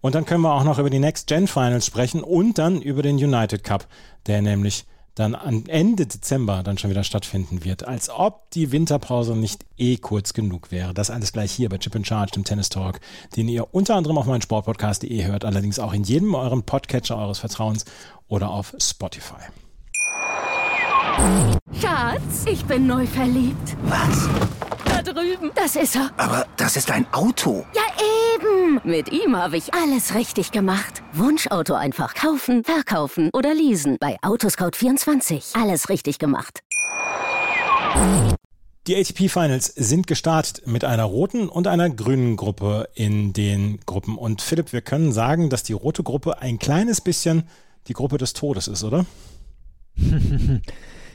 Und dann können wir auch noch über die Next Gen Finals sprechen und dann über den United Cup, der nämlich dann am Ende Dezember dann schon wieder stattfinden wird. Als ob die Winterpause nicht eh kurz genug wäre. Das alles gleich hier bei Chip in Charge, dem Tennis Talk, den ihr unter anderem auf meinem Sportpodcast.de hört, allerdings auch in jedem euren Podcatcher eures Vertrauens oder auf Spotify. Schatz, ich bin neu verliebt. Was? Da drüben. Das ist er. Aber das ist ein Auto. Ja, eben. Mit ihm habe ich alles richtig gemacht. Wunschauto einfach kaufen, verkaufen oder leasen. Bei Autoscout24. Alles richtig gemacht. Die ATP Finals sind gestartet mit einer roten und einer grünen Gruppe in den Gruppen. Und Philipp, wir können sagen, dass die rote Gruppe ein kleines bisschen die Gruppe des Todes ist, oder?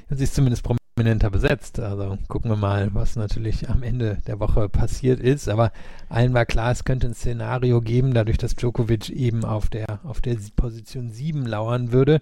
Sie ist zumindest prominenter besetzt. Also gucken wir mal, was natürlich am Ende der Woche passiert ist. Aber allen war klar, es könnte ein Szenario geben, dadurch, dass Djokovic eben auf der, auf der Position 7 lauern würde,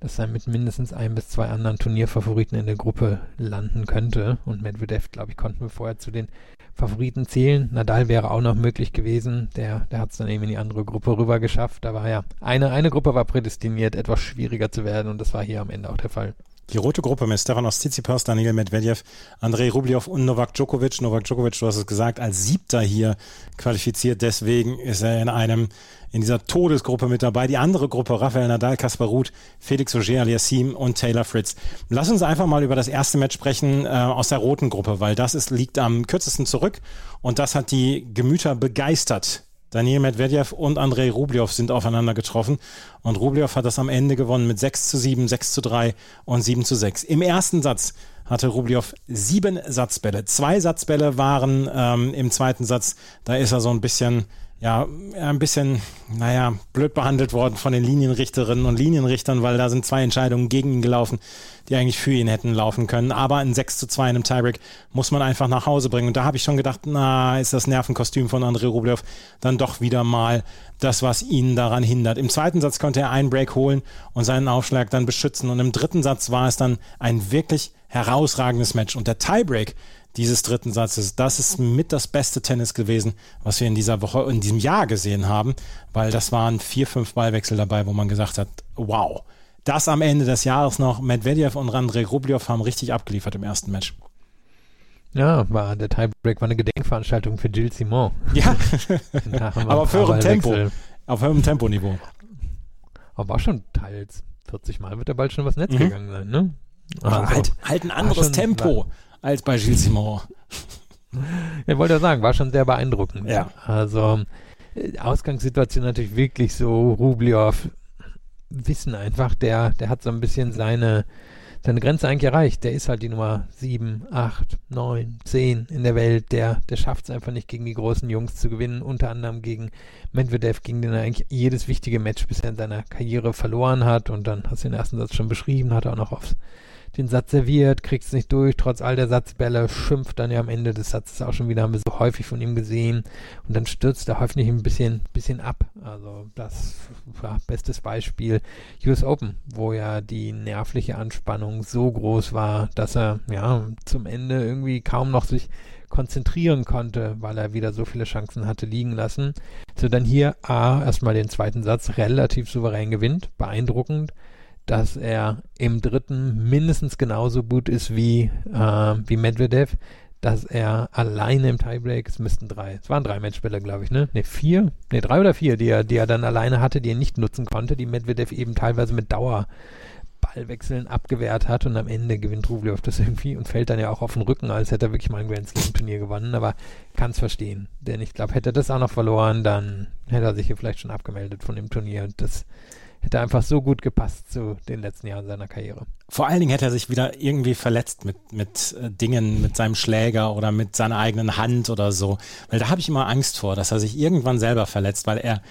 dass er mit mindestens ein bis zwei anderen Turnierfavoriten in der Gruppe landen könnte. Und Medvedev, glaube ich, konnten wir vorher zu den Favoriten zählen. Nadal wäre auch noch möglich gewesen. Der, der hat es dann eben in die andere Gruppe rüber geschafft. Da war ja eine, eine Gruppe war prädestiniert, etwas schwieriger zu werden. Und das war hier am Ende auch der Fall. Die rote Gruppe mit Stefanos Tsitsipas, Daniel Medvedev, Andrei Rublev und Novak Djokovic. Novak Djokovic, du hast es gesagt, als Siebter hier qualifiziert. Deswegen ist er in einem, in dieser Todesgruppe mit dabei. Die andere Gruppe, Rafael Nadal, Kaspar Ruth, Felix Auger Aliassime und Taylor Fritz. Lass uns einfach mal über das erste Match sprechen äh, aus der roten Gruppe, weil das ist, liegt am kürzesten zurück und das hat die Gemüter begeistert. Daniel Medvedev und Andrei Rublev sind aufeinander getroffen und Rublev hat das am Ende gewonnen mit 6 zu 7, 6 zu 3 und 7 zu 6. Im ersten Satz hatte Rublev sieben Satzbälle. Zwei Satzbälle waren ähm, im zweiten Satz, da ist er so ein bisschen ja, ein bisschen, naja, blöd behandelt worden von den Linienrichterinnen und Linienrichtern, weil da sind zwei Entscheidungen gegen ihn gelaufen, die eigentlich für ihn hätten laufen können. Aber ein 6 zu 2 in einem Tiebreak muss man einfach nach Hause bringen. Und da habe ich schon gedacht, na, ist das Nervenkostüm von Andrei Rublev dann doch wieder mal das, was ihn daran hindert. Im zweiten Satz konnte er einen Break holen und seinen Aufschlag dann beschützen. Und im dritten Satz war es dann ein wirklich herausragendes Match. Und der Tiebreak, dieses dritten Satzes. Das ist mit das beste Tennis gewesen, was wir in dieser Woche, in diesem Jahr gesehen haben, weil das waren vier, fünf Ballwechsel dabei, wo man gesagt hat, wow. Das am Ende des Jahres noch. Medvedev und Andrei Rublev haben richtig abgeliefert im ersten Match. Ja, war der Tiebreak war eine Gedenkveranstaltung für Gilles Simon. Ja, aber auf höherem Tempo. Auf höherem Temponiveau. Aber war schon teils 40 Mal wird der Ball schon was Netz mhm. gegangen sein, ne? Also, halt, halt ein anderes schon, Tempo. War, als bei Gilles Simon. Ich wollte ja sagen, war schon sehr beeindruckend. Ja. Also äh, Ausgangssituation natürlich wirklich so, Rublev wissen einfach, der, der hat so ein bisschen seine, seine Grenze eigentlich erreicht. Der ist halt die Nummer 7, 8, 9, 10 in der Welt. Der, der schafft es einfach nicht, gegen die großen Jungs zu gewinnen. Unter anderem gegen Medvedev, gegen den er eigentlich jedes wichtige Match bisher in seiner Karriere verloren hat. Und dann hast du den ersten Satz schon beschrieben, hat er auch noch aufs den Satz serviert, kriegt es nicht durch, trotz all der Satzbälle, schimpft dann ja am Ende des Satzes auch schon wieder, haben wir so häufig von ihm gesehen. Und dann stürzt er häufig ein bisschen, bisschen ab. Also das war bestes Beispiel US Open, wo ja die nervliche Anspannung so groß war, dass er ja zum Ende irgendwie kaum noch sich konzentrieren konnte, weil er wieder so viele Chancen hatte liegen lassen. So dann hier A, erstmal den zweiten Satz relativ souverän gewinnt, beeindruckend dass er im dritten mindestens genauso gut ist wie, äh, wie Medvedev, dass er alleine im Tiebreak, es müssten drei, es waren drei Matchspieler, glaube ich, ne? Ne, vier, ne, drei oder vier, die er, die er dann alleine hatte, die er nicht nutzen konnte, die Medvedev eben teilweise mit Dauer Ballwechseln abgewehrt hat und am Ende gewinnt Rublev das irgendwie und fällt dann ja auch auf den Rücken, als hätte er wirklich mal ein Grand Slam Turnier gewonnen, aber kann es verstehen. Denn ich glaube, hätte er das auch noch verloren, dann hätte er sich hier vielleicht schon abgemeldet von dem Turnier und das hätte einfach so gut gepasst zu den letzten Jahren seiner Karriere. Vor allen Dingen hätte er sich wieder irgendwie verletzt mit, mit äh, Dingen, mit seinem Schläger oder mit seiner eigenen Hand oder so. Weil da habe ich immer Angst vor, dass er sich irgendwann selber verletzt, weil er,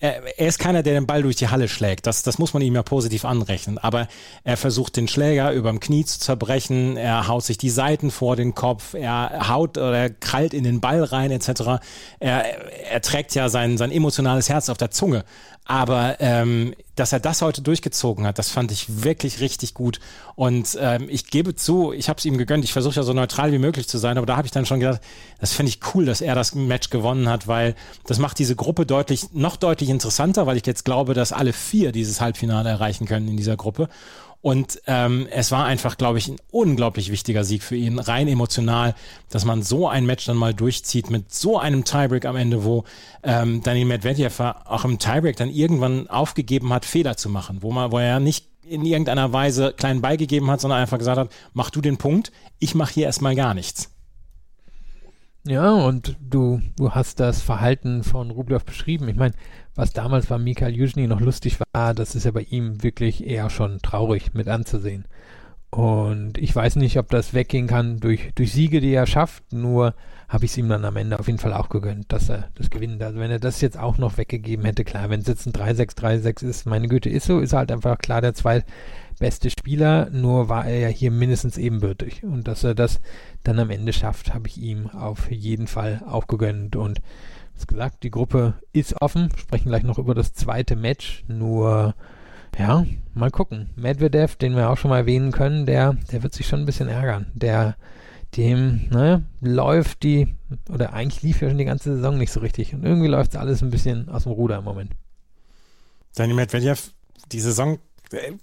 er, er ist keiner, der den Ball durch die Halle schlägt. Das, das muss man ihm ja positiv anrechnen. Aber er versucht den Schläger überm Knie zu zerbrechen, er haut sich die Seiten vor den Kopf, er haut oder er krallt in den Ball rein etc. Er, er trägt ja sein, sein emotionales Herz auf der Zunge. Aber ähm, dass er das heute durchgezogen hat, das fand ich wirklich richtig gut. Und ähm, ich gebe zu, ich habe es ihm gegönnt. Ich versuche ja so neutral wie möglich zu sein, aber da habe ich dann schon gedacht, das finde ich cool, dass er das Match gewonnen hat, weil das macht diese Gruppe deutlich, noch deutlich interessanter, weil ich jetzt glaube, dass alle vier dieses Halbfinale erreichen können in dieser Gruppe. Und ähm, es war einfach, glaube ich, ein unglaublich wichtiger Sieg für ihn, rein emotional, dass man so ein Match dann mal durchzieht mit so einem Tiebreak am Ende, wo ähm, Daniel Medvedev auch im Tiebreak dann irgendwann aufgegeben hat, Fehler zu machen, wo man, wo er nicht in irgendeiner Weise kleinen beigegeben hat, sondern einfach gesagt hat, mach du den Punkt, ich mache hier erstmal gar nichts. Ja, und du, du hast das Verhalten von Rublev beschrieben. Ich meine, was damals bei Mikhail Yuzhny noch lustig war, das ist ja bei ihm wirklich eher schon traurig mit anzusehen. Und ich weiß nicht, ob das weggehen kann durch, durch Siege, die er schafft, nur habe ich es ihm dann am Ende auf jeden Fall auch gegönnt, dass er das gewinnt. Also wenn er das jetzt auch noch weggegeben hätte, klar, wenn es jetzt ein 3-6, 3-6 ist, meine Güte, ist so, ist halt einfach klar der zweitbeste Spieler, nur war er ja hier mindestens ebenbürtig. Und dass er das dann am Ende schafft, habe ich ihm auf jeden Fall auch gegönnt. Und wie gesagt, die Gruppe ist offen. Sprechen gleich noch über das zweite Match. Nur, ja, mal gucken. Medvedev, den wir auch schon mal erwähnen können, der, der wird sich schon ein bisschen ärgern. Der, dem, ne, läuft die, oder eigentlich lief ja schon die ganze Saison nicht so richtig. Und irgendwie läuft alles ein bisschen aus dem Ruder im Moment. Daniel Medvedev, die Saison,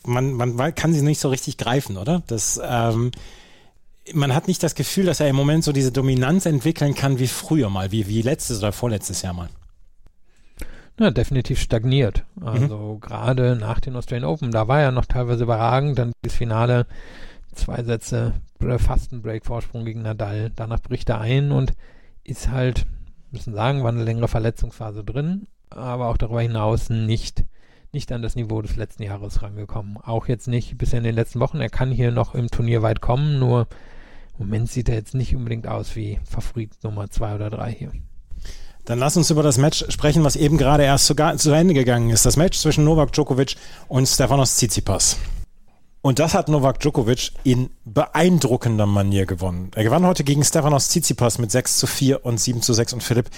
man, man kann sie nicht so richtig greifen, oder? Das, ähm, man hat nicht das Gefühl, dass er im Moment so diese Dominanz entwickeln kann wie früher mal, wie, wie letztes oder vorletztes Jahr mal. Na, definitiv stagniert. Also mhm. gerade nach den Australian Open, da war er noch teilweise überragend, dann das Finale, zwei Sätze, fast ein Break-Vorsprung gegen Nadal, danach bricht er ein und ist halt müssen sagen, war eine längere Verletzungsphase drin, aber auch darüber hinaus nicht, nicht an das Niveau des letzten Jahres rangekommen. Auch jetzt nicht bisher in den letzten Wochen. Er kann hier noch im Turnier weit kommen, nur im Moment sieht er jetzt nicht unbedingt aus wie Favorit Nummer zwei oder drei hier. Dann lass uns über das Match sprechen, was eben gerade erst zu, zu Ende gegangen ist. Das Match zwischen Novak Djokovic und Stefanos Tsitsipas. Und das hat Novak Djokovic in beeindruckender Manier gewonnen. Er gewann heute gegen Stefanos Tsitsipas mit 6 zu 4 und 7 zu 6. Und Philipp,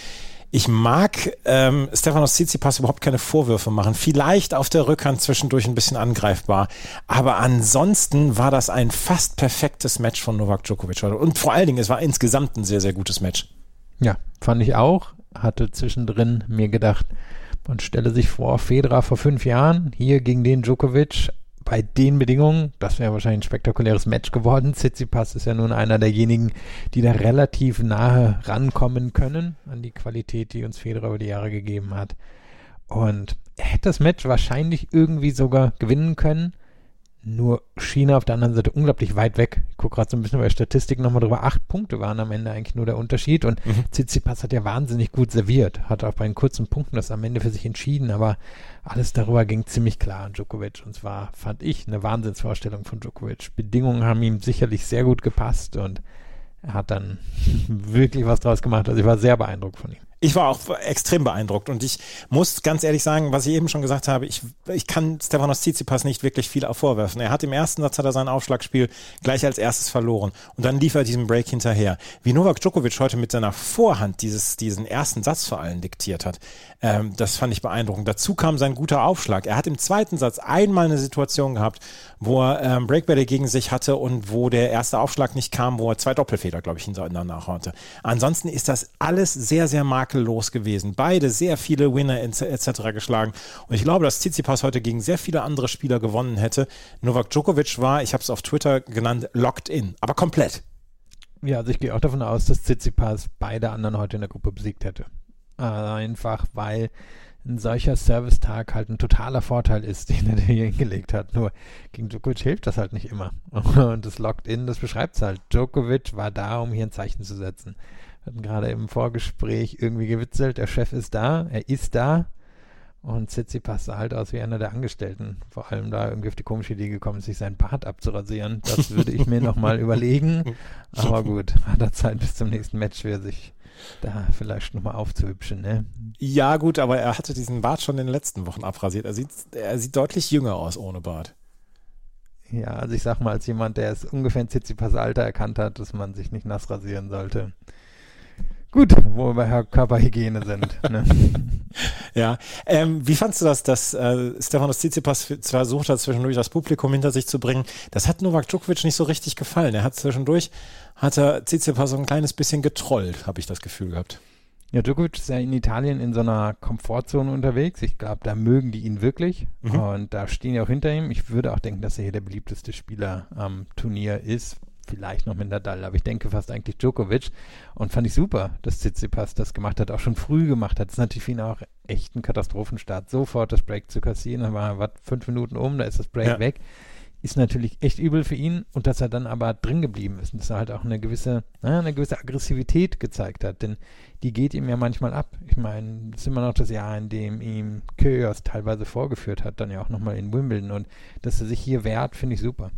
ich mag ähm, Stefanos Tsitsipas überhaupt keine Vorwürfe machen. Vielleicht auf der Rückhand zwischendurch ein bisschen angreifbar. Aber ansonsten war das ein fast perfektes Match von Novak Djokovic. Und vor allen Dingen, es war insgesamt ein sehr, sehr gutes Match. Ja, fand ich auch. Hatte zwischendrin mir gedacht, man stelle sich vor, Federer vor fünf Jahren, hier gegen den Djokovic, bei den Bedingungen, das wäre wahrscheinlich ein spektakuläres Match geworden. Tsitsipas ist ja nun einer derjenigen, die da relativ nahe rankommen können an die Qualität, die uns Federer über die Jahre gegeben hat. Und er hätte das Match wahrscheinlich irgendwie sogar gewinnen können. Nur China auf der anderen Seite unglaublich weit weg. Ich gucke gerade so ein bisschen bei der Statistik nochmal drüber. Acht Punkte waren am Ende eigentlich nur der Unterschied. Und mhm. Tsitsipas hat ja wahnsinnig gut serviert. Hat auch bei den kurzen Punkten das am Ende für sich entschieden. Aber alles darüber ging ziemlich klar an Djokovic. Und zwar fand ich eine Wahnsinnsvorstellung von Djokovic. Bedingungen haben ihm sicherlich sehr gut gepasst. Und er hat dann wirklich was draus gemacht. Also ich war sehr beeindruckt von ihm. Ich war auch extrem beeindruckt und ich muss ganz ehrlich sagen, was ich eben schon gesagt habe, ich, ich kann Stefanos Tsitsipas nicht wirklich viel vorwerfen. Er hat im ersten Satz hat er sein Aufschlagspiel gleich als erstes verloren und dann lief er diesen Break hinterher. Wie Novak Djokovic heute mit seiner Vorhand dieses, diesen ersten Satz vor allem diktiert hat, ähm, das fand ich beeindruckend. Dazu kam sein guter Aufschlag. Er hat im zweiten Satz einmal eine Situation gehabt, wo er ähm, Breakbälle gegen sich hatte und wo der erste Aufschlag nicht kam, wo er zwei Doppelfeder, glaube ich, hintereinander hatte. Ansonsten ist das alles sehr, sehr makellos gewesen. Beide sehr viele Winner etc. geschlagen. Und ich glaube, dass Tsitsipas heute gegen sehr viele andere Spieler gewonnen hätte. Novak Djokovic war, ich habe es auf Twitter genannt, locked in, aber komplett. Ja, also ich gehe auch davon aus, dass Tsitsipas beide anderen heute in der Gruppe besiegt hätte. Einfach weil ein solcher Servicetag halt ein totaler Vorteil ist, den er hier hingelegt hat. Nur gegen Djokovic hilft das halt nicht immer. Und das Locked-In, das beschreibt es halt. Djokovic war da, um hier ein Zeichen zu setzen hatten gerade im Vorgespräch irgendwie gewitzelt, der Chef ist da, er ist da. Und Sitzi passt halt aus wie einer der Angestellten. Vor allem da irgendwie auf die komische Idee gekommen sich sein Bart abzurasieren. Das würde ich mir nochmal überlegen. Aber gut, hat er Zeit bis zum nächsten Match für sich da vielleicht nochmal aufzuhübschen, ne? Ja, gut, aber er hatte diesen Bart schon in den letzten Wochen abrasiert. Er sieht, er sieht deutlich jünger aus ohne Bart. Ja, also ich sag mal, als jemand, der es ungefähr in Tsitsipas Alter erkannt hat, dass man sich nicht nass rasieren sollte. Gut, wo wir Körperhygiene sind. Ne? ja, ähm, wie fandst du das, dass äh, Stefanos Tsitsipas versucht hat, zwischendurch das Publikum hinter sich zu bringen? Das hat Novak Djokovic nicht so richtig gefallen. Er hat zwischendurch, hat er Tsitsipas so ein kleines bisschen getrollt, habe ich das Gefühl gehabt. Ja, Djokovic ist ja in Italien in so einer Komfortzone unterwegs. Ich glaube, da mögen die ihn wirklich mhm. und da stehen ja auch hinter ihm. Ich würde auch denken, dass er hier der beliebteste Spieler am Turnier ist, vielleicht noch mit Nadal, aber ich denke fast eigentlich Djokovic. Und fand ich super, dass Tsitsipas das gemacht hat, auch schon früh gemacht hat. Das ist natürlich für ihn auch echt ein Katastrophenstart. Sofort das Break zu kassieren, dann war was, fünf Minuten um, da ist das Break ja. weg. Ist natürlich echt übel für ihn und dass er dann aber drin geblieben ist und dass er halt auch eine gewisse, na, eine gewisse Aggressivität gezeigt hat, denn die geht ihm ja manchmal ab. Ich meine, das ist immer noch das Jahr, in dem ihm Kyrgios teilweise vorgeführt hat, dann ja auch nochmal in Wimbledon und dass er sich hier wehrt, finde ich super.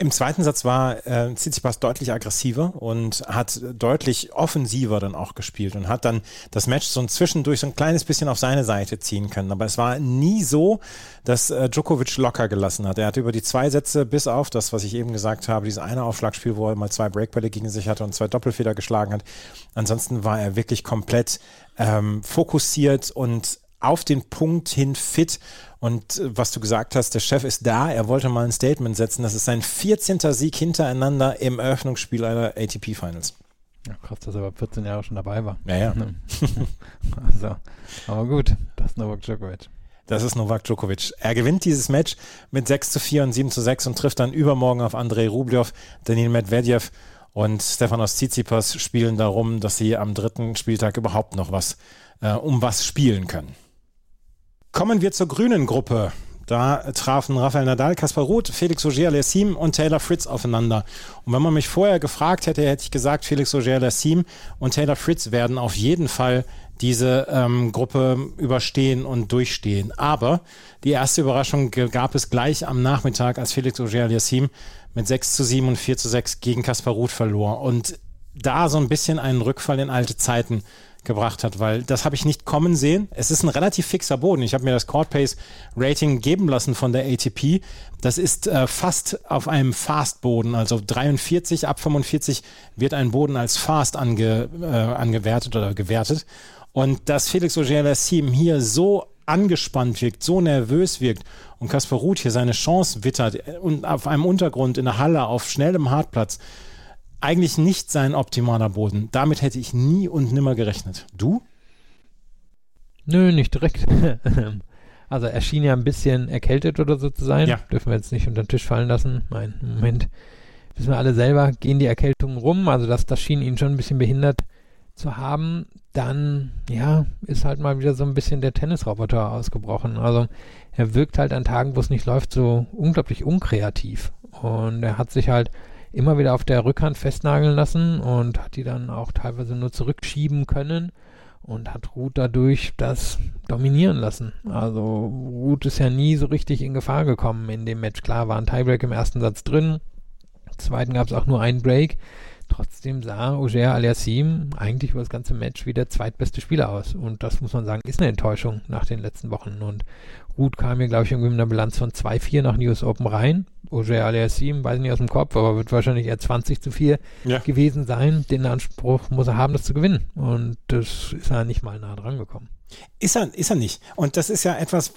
Im zweiten Satz war äh, Tsitsipas deutlich aggressiver und hat deutlich offensiver dann auch gespielt und hat dann das Match so ein zwischendurch so ein kleines bisschen auf seine Seite ziehen können. Aber es war nie so, dass äh, Djokovic locker gelassen hat. Er hat über die zwei Sätze bis auf das, was ich eben gesagt habe, dieses eine Aufschlagspiel, wo er mal zwei Breakbälle gegen sich hatte und zwei Doppelfeder geschlagen hat. Ansonsten war er wirklich komplett ähm, fokussiert und auf den Punkt hin fit. Und äh, was du gesagt hast, der Chef ist da, er wollte mal ein Statement setzen. Das ist sein 14. Sieg hintereinander im Eröffnungsspiel einer ATP Finals. Ja, krass, dass er aber 14 Jahre schon dabei war. Ja, ja. also, aber gut, das ist Novak Djokovic. Das ist Novak Djokovic. Er gewinnt dieses Match mit 6 zu 4 und 7 zu 6 und trifft dann übermorgen auf Andrei Rublev, Daniel Medvedev und Stefanos Tsitsipas spielen darum, dass sie am dritten Spieltag überhaupt noch was, äh, um was spielen können. Kommen wir zur grünen Gruppe. Da trafen Rafael Nadal, Kaspar Ruth, Felix Auger-Aliassime und Taylor Fritz aufeinander. Und wenn man mich vorher gefragt hätte, hätte ich gesagt, Felix Auger-Aliassime und Taylor Fritz werden auf jeden Fall diese ähm, Gruppe überstehen und durchstehen. Aber die erste Überraschung gab es gleich am Nachmittag, als Felix Auger-Aliassime mit 6 zu 7 und 4 zu 6 gegen Kaspar Ruth verlor. Und da so ein bisschen einen Rückfall in alte Zeiten gebracht hat, weil das habe ich nicht kommen sehen. Es ist ein relativ fixer Boden. Ich habe mir das Court Pace Rating geben lassen von der ATP. Das ist äh, fast auf einem Fast-Boden, also 43 ab 45 wird ein Boden als Fast ange, äh, angewertet oder gewertet. Und dass Felix Auger-Aliassime hier so angespannt wirkt, so nervös wirkt und Kaspar Ruth hier seine Chance wittert und auf einem Untergrund in der Halle auf schnellem Hartplatz, eigentlich nicht sein optimaler Boden. Damit hätte ich nie und nimmer gerechnet. Du? Nö, nicht direkt. also er schien ja ein bisschen erkältet oder so zu sein. Ja. Dürfen wir jetzt nicht unter den Tisch fallen lassen. Mein Moment. Wissen wir alle selber, gehen die Erkältungen rum. Also das, das schien ihn schon ein bisschen behindert zu haben. Dann, ja, ist halt mal wieder so ein bisschen der Tennisroboter ausgebrochen. Also er wirkt halt an Tagen, wo es nicht läuft, so unglaublich unkreativ. Und er hat sich halt immer wieder auf der Rückhand festnageln lassen und hat die dann auch teilweise nur zurückschieben können und hat Ruth dadurch das dominieren lassen. Also Ruth ist ja nie so richtig in Gefahr gekommen in dem Match. Klar war ein Tiebreak im ersten Satz drin, im zweiten gab es auch nur einen Break. Trotzdem sah Auger Aliassim eigentlich über das ganze Match wie der zweitbeste Spieler aus. Und das muss man sagen, ist eine Enttäuschung nach den letzten Wochen. Und Ruth kam hier, glaube ich, irgendwie mit einer Bilanz von 2-4 nach News Open rein. Auger Aliassim, weiß nicht aus dem Kopf, aber wird wahrscheinlich eher 20 zu 4 ja. gewesen sein. Den Anspruch muss er haben, das zu gewinnen. Und das ist er nicht mal nah dran gekommen. Ist er, ist er nicht. Und das ist ja etwas,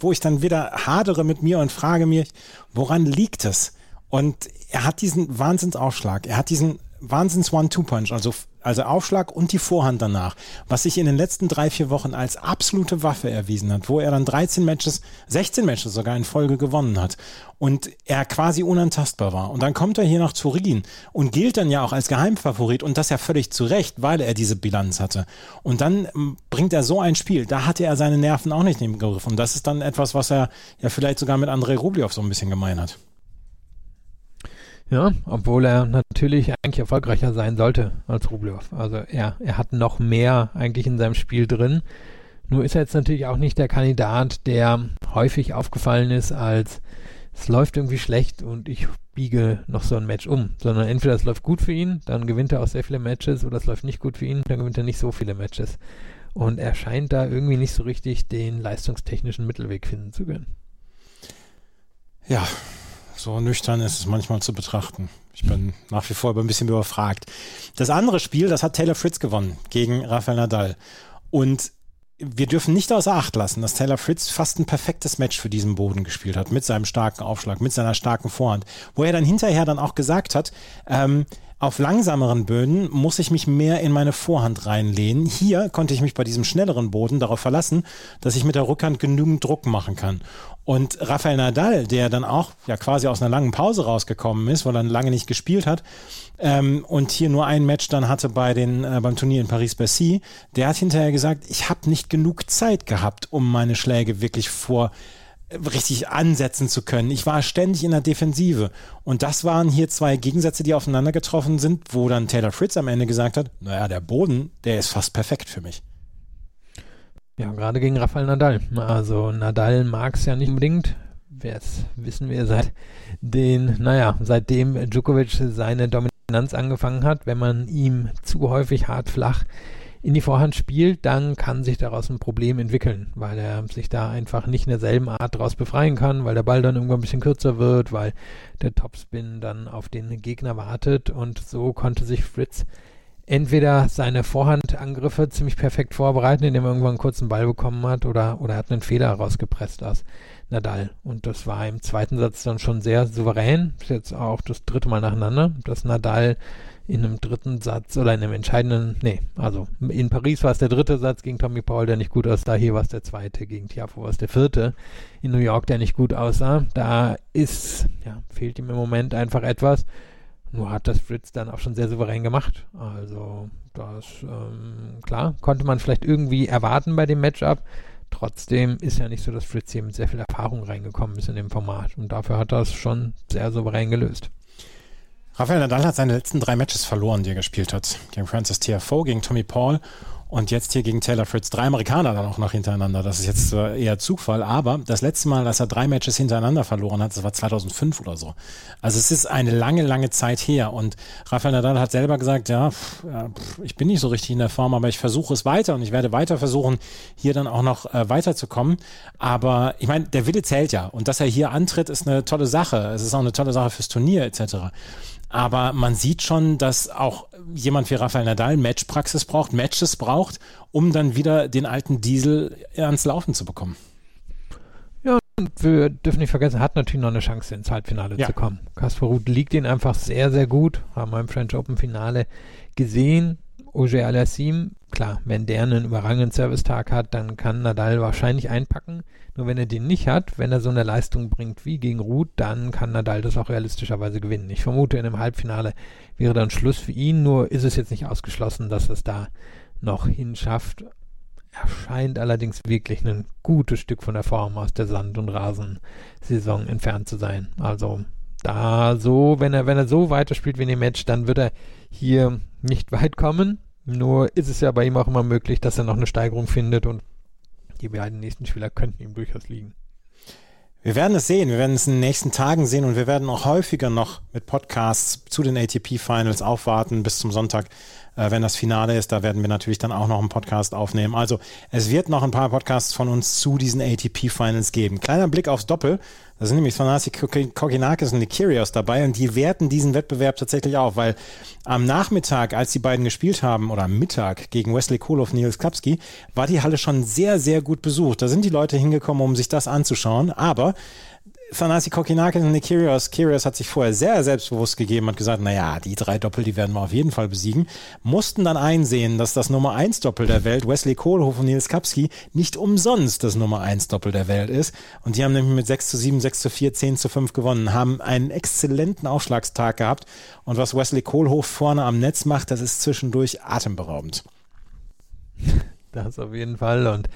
wo ich dann wieder hadere mit mir und frage mich, woran liegt es? Und er hat diesen Wahnsinnsaufschlag. Er hat diesen Wahnsinns One-Two-Punch, also, also Aufschlag und die Vorhand danach, was sich in den letzten drei, vier Wochen als absolute Waffe erwiesen hat, wo er dann 13 Matches, 16 Matches sogar in Folge gewonnen hat und er quasi unantastbar war. Und dann kommt er hier nach Turin und gilt dann ja auch als Geheimfavorit und das ja völlig zu Recht, weil er diese Bilanz hatte. Und dann ähm, bringt er so ein Spiel, da hatte er seine Nerven auch nicht im Griff und das ist dann etwas, was er ja vielleicht sogar mit Andrei Rublev so ein bisschen gemein hat. Ja, obwohl er natürlich eigentlich erfolgreicher sein sollte als Rublev. Also er, er hat noch mehr eigentlich in seinem Spiel drin. Nur ist er jetzt natürlich auch nicht der Kandidat, der häufig aufgefallen ist als es läuft irgendwie schlecht und ich biege noch so ein Match um, sondern entweder es läuft gut für ihn, dann gewinnt er auch sehr viele Matches oder es läuft nicht gut für ihn, dann gewinnt er nicht so viele Matches. Und er scheint da irgendwie nicht so richtig den leistungstechnischen Mittelweg finden zu können. Ja, so nüchtern ist es manchmal zu betrachten. Ich bin nach wie vor ein bisschen überfragt. Das andere Spiel, das hat Taylor Fritz gewonnen gegen Rafael Nadal. Und wir dürfen nicht außer Acht lassen, dass Taylor Fritz fast ein perfektes Match für diesen Boden gespielt hat, mit seinem starken Aufschlag, mit seiner starken Vorhand, wo er dann hinterher dann auch gesagt hat, ähm, auf langsameren Böden muss ich mich mehr in meine Vorhand reinlehnen. Hier konnte ich mich bei diesem schnelleren Boden darauf verlassen, dass ich mit der Rückhand genügend Druck machen kann. Und Rafael Nadal, der dann auch ja quasi aus einer langen Pause rausgekommen ist, weil er lange nicht gespielt hat ähm, und hier nur ein Match dann hatte bei den äh, beim Turnier in Paris-Bercy, der hat hinterher gesagt, ich habe nicht genug Zeit gehabt, um meine Schläge wirklich vor richtig ansetzen zu können. Ich war ständig in der Defensive. Und das waren hier zwei Gegensätze, die aufeinander getroffen sind, wo dann Taylor Fritz am Ende gesagt hat, naja, der Boden, der ist fast perfekt für mich. Ja, gerade gegen Rafael Nadal. Also Nadal mag es ja nicht unbedingt. Wer wissen wir seit den, naja, seitdem Djokovic seine Dominanz angefangen hat, wenn man ihm zu häufig hart flach in die Vorhand spielt, dann kann sich daraus ein Problem entwickeln, weil er sich da einfach nicht in derselben Art daraus befreien kann, weil der Ball dann irgendwann ein bisschen kürzer wird, weil der Topspin dann auf den Gegner wartet und so konnte sich Fritz entweder seine Vorhandangriffe ziemlich perfekt vorbereiten, indem er irgendwann einen kurzen Ball bekommen hat, oder, oder er hat einen Fehler rausgepresst aus Nadal. Und das war im zweiten Satz dann schon sehr souverän. Ist jetzt auch das dritte Mal nacheinander, dass Nadal in einem dritten Satz oder in einem entscheidenden, nee, also in Paris war es der dritte Satz gegen Tommy Paul, der nicht gut aussah. Hier war es der zweite, gegen Tiafo war es der vierte. In New York, der nicht gut aussah. Da ist, ja, fehlt ihm im Moment einfach etwas. Nur hat das Fritz dann auch schon sehr souverän gemacht. Also, das, ähm, klar, konnte man vielleicht irgendwie erwarten bei dem Matchup. Trotzdem ist ja nicht so, dass Fritz hier mit sehr viel Erfahrung reingekommen ist in dem Format. Und dafür hat er es schon sehr souverän gelöst. Rafael Nadal hat seine letzten drei Matches verloren, die er gespielt hat. Gegen Francis TFO, gegen Tommy Paul und jetzt hier gegen Taylor Fritz. Drei Amerikaner dann auch noch hintereinander. Das ist jetzt eher Zufall. Aber das letzte Mal, dass er drei Matches hintereinander verloren hat, das war 2005 oder so. Also es ist eine lange, lange Zeit her. Und Rafael Nadal hat selber gesagt, ja, ich bin nicht so richtig in der Form, aber ich versuche es weiter und ich werde weiter versuchen, hier dann auch noch äh, weiterzukommen. Aber ich meine, der Wille zählt ja. Und dass er hier antritt, ist eine tolle Sache. Es ist auch eine tolle Sache fürs Turnier etc. Aber man sieht schon, dass auch jemand wie Rafael Nadal Matchpraxis braucht, Matches braucht, um dann wieder den alten Diesel ans Laufen zu bekommen. Ja, und wir dürfen nicht vergessen, hat natürlich noch eine Chance, ins Halbfinale ja. zu kommen. Kasper Ruth liegt ihn einfach sehr, sehr gut. Haben wir im French Open Finale gesehen. Auger Alassim, klar, wenn der einen überragenden Servicetag hat, dann kann Nadal wahrscheinlich einpacken. Nur wenn er den nicht hat, wenn er so eine Leistung bringt wie gegen Ruth, dann kann Nadal das auch realistischerweise gewinnen. Ich vermute, in einem Halbfinale wäre dann Schluss für ihn, nur ist es jetzt nicht ausgeschlossen, dass es da noch hinschafft. Er scheint allerdings wirklich ein gutes Stück von der Form aus der Sand- und Rasensaison entfernt zu sein. Also da so, wenn er, wenn er so weiterspielt wie in dem Match, dann wird er hier nicht weit kommen. Nur ist es ja bei ihm auch immer möglich, dass er noch eine Steigerung findet und die beiden nächsten Spieler könnten ihm durchaus liegen. Wir werden es sehen, wir werden es in den nächsten Tagen sehen und wir werden auch häufiger noch mit Podcasts zu den ATP Finals aufwarten bis zum Sonntag, äh, wenn das Finale ist. Da werden wir natürlich dann auch noch einen Podcast aufnehmen. Also es wird noch ein paar Podcasts von uns zu diesen ATP Finals geben. Kleiner Blick aufs Doppel. Da sind nämlich Thanasi Kokinakis und Nikirios dabei und die werten diesen Wettbewerb tatsächlich auf, weil am Nachmittag, als die beiden gespielt haben, oder am Mittag gegen Wesley Kohlhoff, Nils Kapski, war die Halle schon sehr, sehr gut besucht. Da sind die Leute hingekommen, um sich das anzuschauen, aber Thanasi Kokinakis und Nick Kyrgios. Kyrgios hat sich vorher sehr selbstbewusst gegeben und gesagt, naja, die drei Doppel, die werden wir auf jeden Fall besiegen. Mussten dann einsehen, dass das Nummer 1 Doppel der Welt, Wesley Kohlhoff und Nils Kapski, nicht umsonst das Nummer 1 Doppel der Welt ist. Und die haben nämlich mit 6 zu 7, 6 zu 4, 10 zu 5 gewonnen, haben einen exzellenten Aufschlagstag gehabt. Und was Wesley Kohlhoff vorne am Netz macht, das ist zwischendurch atemberaubend. Das auf jeden Fall. Und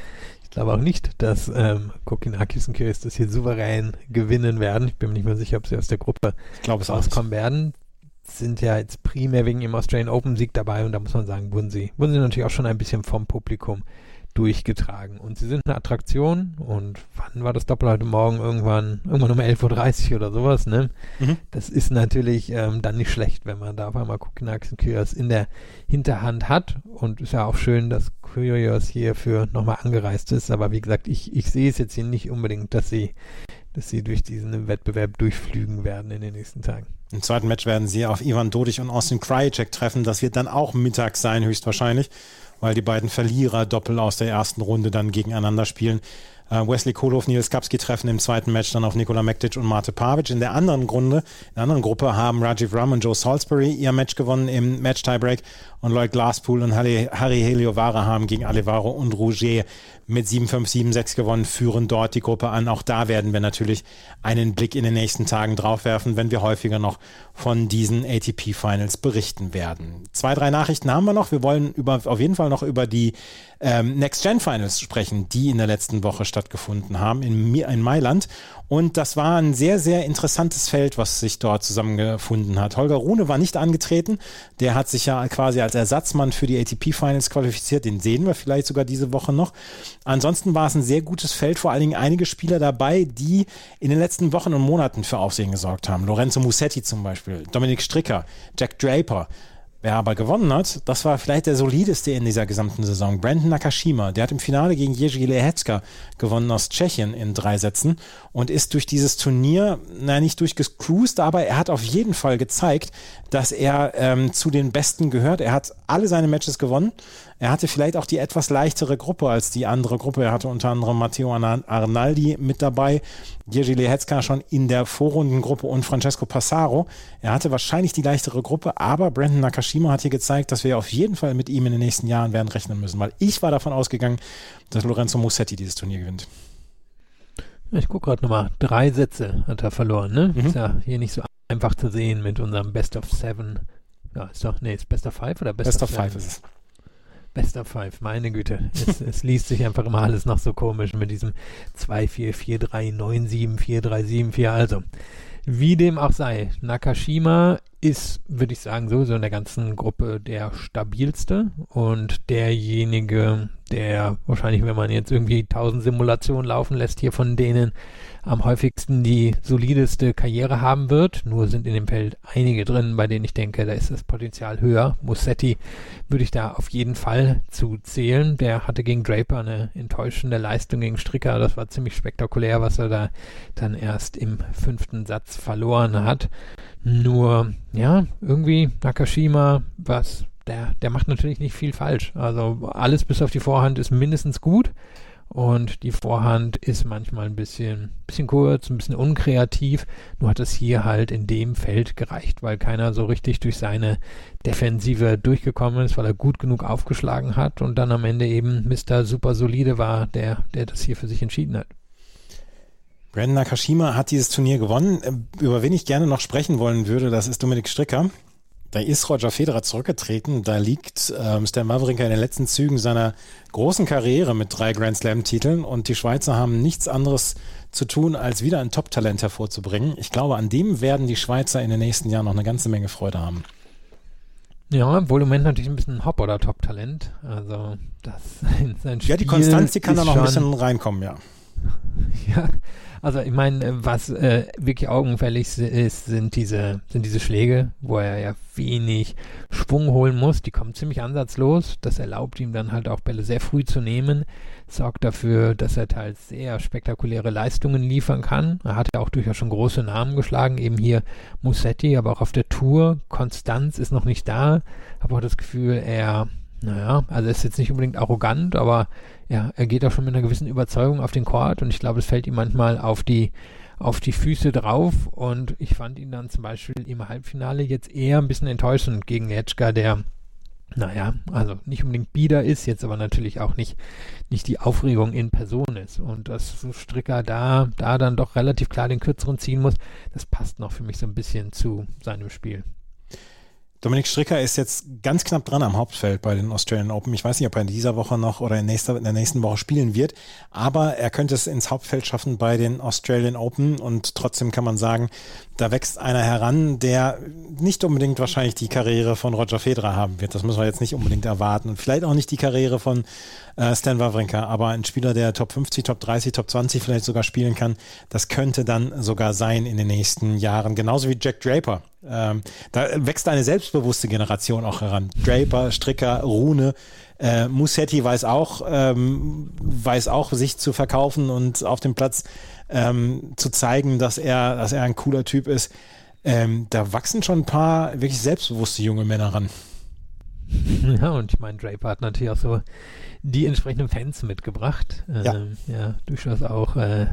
ich glaube auch nicht, dass ähm, Kokinakis und Kiris das hier souverän gewinnen werden. Ich bin mir nicht mehr sicher, ob sie aus der Gruppe rauskommen werden. Sind ja jetzt primär wegen im Australian Open Sieg dabei und da muss man sagen, wurden sie, wurden sie natürlich auch schon ein bisschen vom Publikum durchgetragen. Und sie sind eine Attraktion. Und wann war das Doppel heute Morgen? Irgendwann, irgendwann um 11.30 Uhr oder sowas, ne? Mhm. Das ist natürlich ähm, dann nicht schlecht, wenn man da auf einmal Kukinaks und Kyrgios in der Hinterhand hat. Und ist ja auch schön, dass Kyrgios hierfür nochmal angereist ist. Aber wie gesagt, ich, ich sehe es jetzt hier nicht unbedingt, dass sie, dass sie durch diesen Wettbewerb durchflügen werden in den nächsten Tagen. Im zweiten Match werden sie auf Ivan Dodig und Austin Krajicek treffen. Das wird dann auch mittags sein, höchstwahrscheinlich weil die beiden Verlierer doppel aus der ersten Runde dann gegeneinander spielen. Äh, Wesley Kohlhoff, Nils Kapski treffen im zweiten Match dann auf Nikola Mektic und Mate Pavic. In der anderen Runde, in der anderen Gruppe haben Rajiv Ram und Joe Salisbury ihr Match gewonnen im Match Tiebreak und Lloyd Glasspool und Harry, Harry Heliovara haben gegen Alevaro und Rouget mit 7-5, 7-6 gewonnen, führen dort die Gruppe an. Auch da werden wir natürlich einen Blick in den nächsten Tagen drauf werfen, wenn wir häufiger noch von diesen ATP Finals berichten werden. Zwei, drei Nachrichten haben wir noch. Wir wollen über, auf jeden Fall noch über die ähm, Next Gen Finals sprechen, die in der letzten Woche stattgefunden haben in, in Mailand. Und das war ein sehr, sehr interessantes Feld, was sich dort zusammengefunden hat. Holger Rune war nicht angetreten. Der hat sich ja quasi als Ersatzmann für die ATP Finals qualifiziert. Den sehen wir vielleicht sogar diese Woche noch. Ansonsten war es ein sehr gutes Feld, vor allen Dingen einige Spieler dabei, die in den letzten Wochen und Monaten für Aufsehen gesorgt haben. Lorenzo Musetti zum Beispiel, Dominik Stricker, Jack Draper. Wer aber gewonnen hat, das war vielleicht der solideste in dieser gesamten Saison. Brandon Nakashima, der hat im Finale gegen Jerzy Lehecka gewonnen aus Tschechien in drei Sätzen und ist durch dieses Turnier, na nicht durchgecruised, aber er hat auf jeden Fall gezeigt, dass er ähm, zu den Besten gehört. Er hat alle seine Matches gewonnen. Er hatte vielleicht auch die etwas leichtere Gruppe als die andere Gruppe. Er hatte unter anderem Matteo Arnaldi mit dabei, Jerzy Lehecka schon in der Vorrundengruppe und Francesco Passaro. Er hatte wahrscheinlich die leichtere Gruppe, aber Brandon Nakashima hat hier gezeigt, dass wir auf jeden Fall mit ihm in den nächsten Jahren werden rechnen müssen, weil ich war davon ausgegangen, dass Lorenzo Musetti dieses Turnier gewinnt. Ich gucke gerade nochmal. Drei Sätze hat er verloren, ne? Mhm. Ist ja hier nicht so einfach zu sehen mit unserem Best of Seven. Ja, ist doch, nee, ist Best of Five oder Best, Best of, of Five ist es. Best of Five, meine Güte. Es, es liest sich einfach immer alles noch so komisch mit diesem 2-4-4-3-9-7-4-3-7-4. Also, wie dem auch sei, Nakashima ist, würde ich sagen, sowieso in der ganzen Gruppe der stabilste und derjenige, der wahrscheinlich, wenn man jetzt irgendwie tausend Simulationen laufen lässt, hier von denen am häufigsten die solideste Karriere haben wird. Nur sind in dem Feld einige drin, bei denen ich denke, da ist das Potenzial höher. Mussetti würde ich da auf jeden Fall zu zählen. Der hatte gegen Draper eine enttäuschende Leistung gegen Stricker. Das war ziemlich spektakulär, was er da dann erst im fünften Satz verloren hat. Nur, ja, irgendwie Nakashima, was, der, der macht natürlich nicht viel falsch. Also alles bis auf die Vorhand ist mindestens gut. Und die Vorhand ist manchmal ein bisschen, bisschen kurz, ein bisschen unkreativ. Nur hat es hier halt in dem Feld gereicht, weil keiner so richtig durch seine Defensive durchgekommen ist, weil er gut genug aufgeschlagen hat und dann am Ende eben Mr. Super Solide war, der, der das hier für sich entschieden hat. Brandon Nakashima hat dieses Turnier gewonnen. Äh, über wen ich gerne noch sprechen wollen würde, das ist Dominik Stricker. Da ist Roger Federer zurückgetreten. Da liegt ähm, Stan Wawrinka in den letzten Zügen seiner großen Karriere mit drei Grand Slam-Titeln und die Schweizer haben nichts anderes zu tun, als wieder ein Top-Talent hervorzubringen. Ich glaube, an dem werden die Schweizer in den nächsten Jahren noch eine ganze Menge Freude haben. Ja, wohl im Moment natürlich ein bisschen Hop- oder Top-Talent. Also, das sein Spiel Ja, die Konstanz, die kann da noch ein bisschen reinkommen, ja. ja, also ich meine, was äh, wirklich augenfällig ist, sind diese, sind diese Schläge, wo er ja wenig Schwung holen muss. Die kommen ziemlich ansatzlos. Das erlaubt ihm dann halt auch Bälle sehr früh zu nehmen, sorgt dafür, dass er teils sehr spektakuläre Leistungen liefern kann. Er hat ja auch durchaus schon große Namen geschlagen, eben hier Musetti, aber auch auf der Tour. Konstanz ist noch nicht da. Habe auch das Gefühl, er naja, also er ist jetzt nicht unbedingt arrogant, aber ja, er geht auch schon mit einer gewissen Überzeugung auf den Court und ich glaube, es fällt ihm manchmal auf die auf die Füße drauf und ich fand ihn dann zum Beispiel im Halbfinale jetzt eher ein bisschen enttäuschend gegen Letschka, der naja, also nicht unbedingt bieder ist, jetzt aber natürlich auch nicht, nicht die Aufregung in Person ist. Und dass Stricker da, da dann doch relativ klar den Kürzeren ziehen muss, das passt noch für mich so ein bisschen zu seinem Spiel. Dominik Stricker ist jetzt ganz knapp dran am Hauptfeld bei den Australian Open. Ich weiß nicht, ob er in dieser Woche noch oder in, nächster, in der nächsten Woche spielen wird, aber er könnte es ins Hauptfeld schaffen bei den Australian Open und trotzdem kann man sagen, da wächst einer heran, der nicht unbedingt wahrscheinlich die Karriere von Roger Federer haben wird. Das müssen wir jetzt nicht unbedingt erwarten. Und vielleicht auch nicht die Karriere von äh, Stan Wawrinka, aber ein Spieler, der Top 50, Top 30, Top 20 vielleicht sogar spielen kann, das könnte dann sogar sein in den nächsten Jahren. Genauso wie Jack Draper. Ähm, da wächst eine selbstbewusste Generation auch heran. Draper, Stricker, Rune, äh, Musetti weiß auch, ähm, weiß auch, sich zu verkaufen und auf dem Platz ähm, zu zeigen, dass er, dass er ein cooler Typ ist. Ähm, da wachsen schon ein paar wirklich selbstbewusste junge Männer ran. Ja, und ich meine, Draper hat natürlich auch so die entsprechenden Fans mitgebracht. Ja, ähm, ja durchaus auch äh,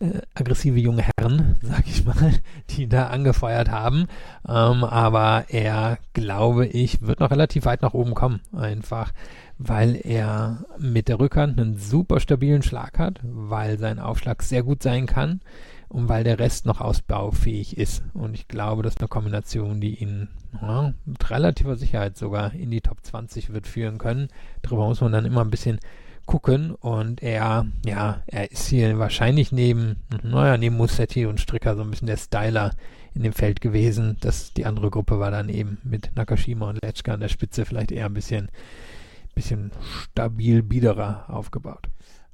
äh, aggressive junge Herren, sag ich mal, die da angefeuert haben. Ähm, aber er, glaube ich, wird noch relativ weit nach oben kommen. Einfach, weil er mit der Rückhand einen super stabilen Schlag hat, weil sein Aufschlag sehr gut sein kann und weil der Rest noch ausbaufähig ist. Und ich glaube, das ist eine Kombination, die ihn ja, mit relativer Sicherheit sogar in die Top 20 wird führen können. Darüber muss man dann immer ein bisschen gucken und er, ja, er ist hier wahrscheinlich neben, naja, neben Musetti und Stricker so ein bisschen der Styler in dem Feld gewesen. Das, die andere Gruppe war dann eben mit Nakashima und Letschka an der Spitze vielleicht eher ein bisschen, bisschen stabil biederer aufgebaut.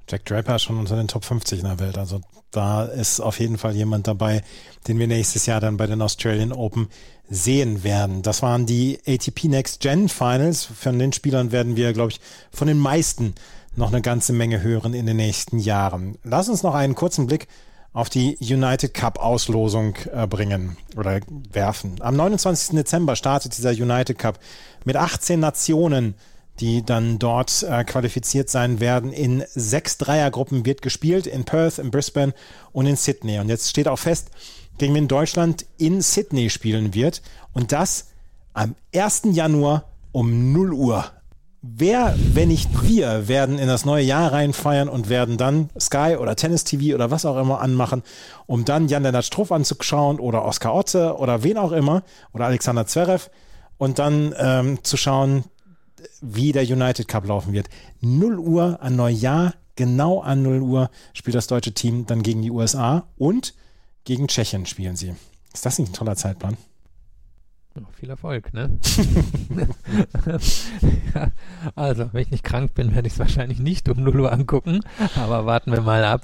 Jack Draper schon unter den Top 50 in der Welt. Also da ist auf jeden Fall jemand dabei, den wir nächstes Jahr dann bei den Australian Open sehen werden. Das waren die ATP Next Gen Finals. Von den Spielern werden wir, glaube ich, von den meisten noch eine ganze Menge hören in den nächsten Jahren. Lass uns noch einen kurzen Blick auf die United Cup Auslosung äh, bringen oder werfen. Am 29. Dezember startet dieser United Cup mit 18 Nationen, die dann dort äh, qualifiziert sein werden. In sechs Dreiergruppen wird gespielt, in Perth, in Brisbane und in Sydney. Und jetzt steht auch fest, gegen wen Deutschland in Sydney spielen wird. Und das am 1. Januar um 0 Uhr Wer, wenn nicht wir, werden in das neue Jahr reinfeiern und werden dann Sky oder Tennis TV oder was auch immer anmachen, um dann Jan-Lennart Struff anzuschauen oder Oskar Otze oder wen auch immer oder Alexander Zverev und dann ähm, zu schauen, wie der United Cup laufen wird. 0 Uhr an Neujahr, genau an 0 Uhr spielt das deutsche Team dann gegen die USA und gegen Tschechien spielen sie. Ist das nicht ein toller Zeitplan? Oh, viel Erfolg, ne? ja, also, wenn ich nicht krank bin, werde ich es wahrscheinlich nicht um 0 Uhr angucken, aber warten wir mal ab.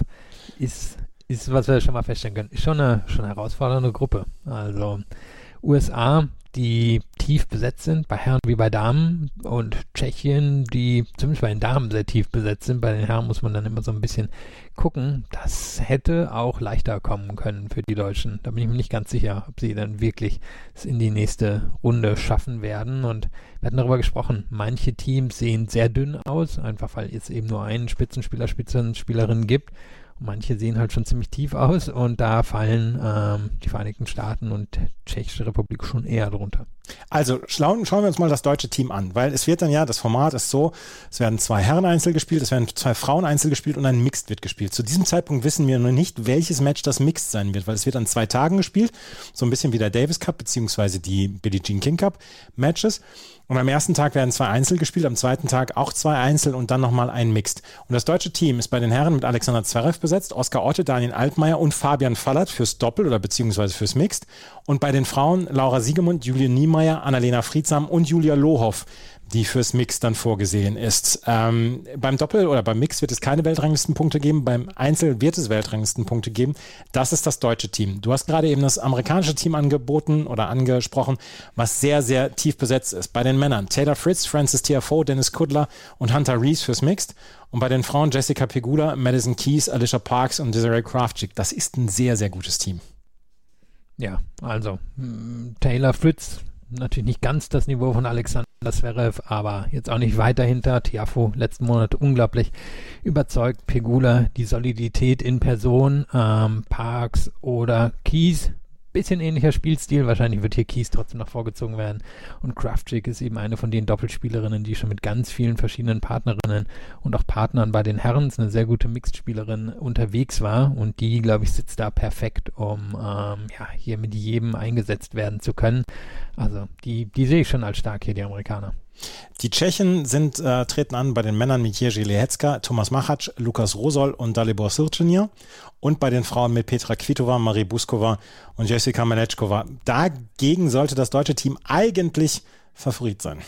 Ist, ist was wir schon mal feststellen können, ist schon eine, schon eine herausfordernde Gruppe. Also, USA die tief besetzt sind, bei Herren wie bei Damen und Tschechien, die zumindest bei den Damen sehr tief besetzt sind. Bei den Herren muss man dann immer so ein bisschen gucken. Das hätte auch leichter kommen können für die Deutschen. Da bin ich mir nicht ganz sicher, ob sie dann wirklich es in die nächste Runde schaffen werden. Und wir hatten darüber gesprochen, manche Teams sehen sehr dünn aus, einfach weil es eben nur einen Spitzenspieler, Spitzenspielerin gibt. Manche sehen halt schon ziemlich tief aus und da fallen ähm, die Vereinigten Staaten und Tschechische Republik schon eher drunter. Also schauen, schauen wir uns mal das deutsche Team an, weil es wird dann ja, das Format ist so, es werden zwei Herren einzel gespielt, es werden zwei Frauen einzel gespielt und ein Mixed wird gespielt. Zu diesem Zeitpunkt wissen wir noch nicht, welches Match das Mixed sein wird, weil es wird an zwei Tagen gespielt, so ein bisschen wie der Davis Cup beziehungsweise die Billie Jean King Cup Matches. Und am ersten Tag werden zwei Einzel gespielt, am zweiten Tag auch zwei Einzel und dann nochmal ein Mixed. Und das deutsche Team ist bei den Herren mit Alexander Zverev besetzt, Oskar Otte, Daniel Altmaier und Fabian Fallert fürs Doppel oder beziehungsweise fürs Mixed. Und bei den Frauen Laura Siegemund, Julia Niemeyer, Annalena Friedsam und Julia Lohoff die fürs Mix dann vorgesehen ist. Ähm, beim Doppel oder beim Mix wird es keine Weltranglistenpunkte geben, beim Einzel wird es Weltranglistenpunkte geben. Das ist das deutsche Team. Du hast gerade eben das amerikanische Team angeboten oder angesprochen, was sehr, sehr tief besetzt ist. Bei den Männern Taylor Fritz, Francis Tiafoe, Dennis Kudler und Hunter Reese fürs Mixed. Und bei den Frauen Jessica Pegula, Madison Keys, Alicia Parks und Desiree Kraftschick. Das ist ein sehr, sehr gutes Team. Ja, also Taylor Fritz, natürlich nicht ganz das Niveau von Alexander Zverev, aber jetzt auch nicht weit dahinter. Tiafo letzten Monat unglaublich überzeugt. Pegula, die Solidität in Person. Ähm, Parks oder Kies, bisschen ähnlicher Spielstil. Wahrscheinlich wird hier Kies trotzdem noch vorgezogen werden. Und Kraftchick ist eben eine von den Doppelspielerinnen, die schon mit ganz vielen verschiedenen Partnerinnen und auch Partnern bei den Herren, eine sehr gute Mixed-Spielerin, unterwegs war. Und die, glaube ich, sitzt da perfekt, um ähm, ja, hier mit jedem eingesetzt werden zu können. Also die, die sehe ich schon als stark hier, die Amerikaner. Die Tschechen sind, äh, treten an bei den Männern mit Jerzy Lehecka, Thomas Machac, Lukas Rosol und Dalibor Sircenier und bei den Frauen mit Petra Kvitova, Marie Buskova und Jessica Melechkova. Dagegen sollte das deutsche Team eigentlich Favorit sein.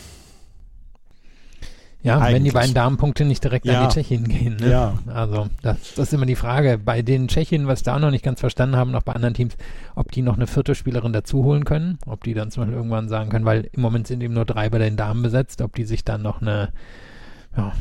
Ja, Eigentlich. wenn die beiden Damenpunkte nicht direkt ja. an die Tschechien gehen. Ne? Ja. Also das, das ist immer die Frage. Bei den Tschechen, was da noch nicht ganz verstanden haben, noch bei anderen Teams, ob die noch eine vierte Spielerin dazu holen können, ob die dann zum Beispiel irgendwann sagen können, weil im Moment sind eben nur drei bei den Damen besetzt, ob die sich dann noch eine ja,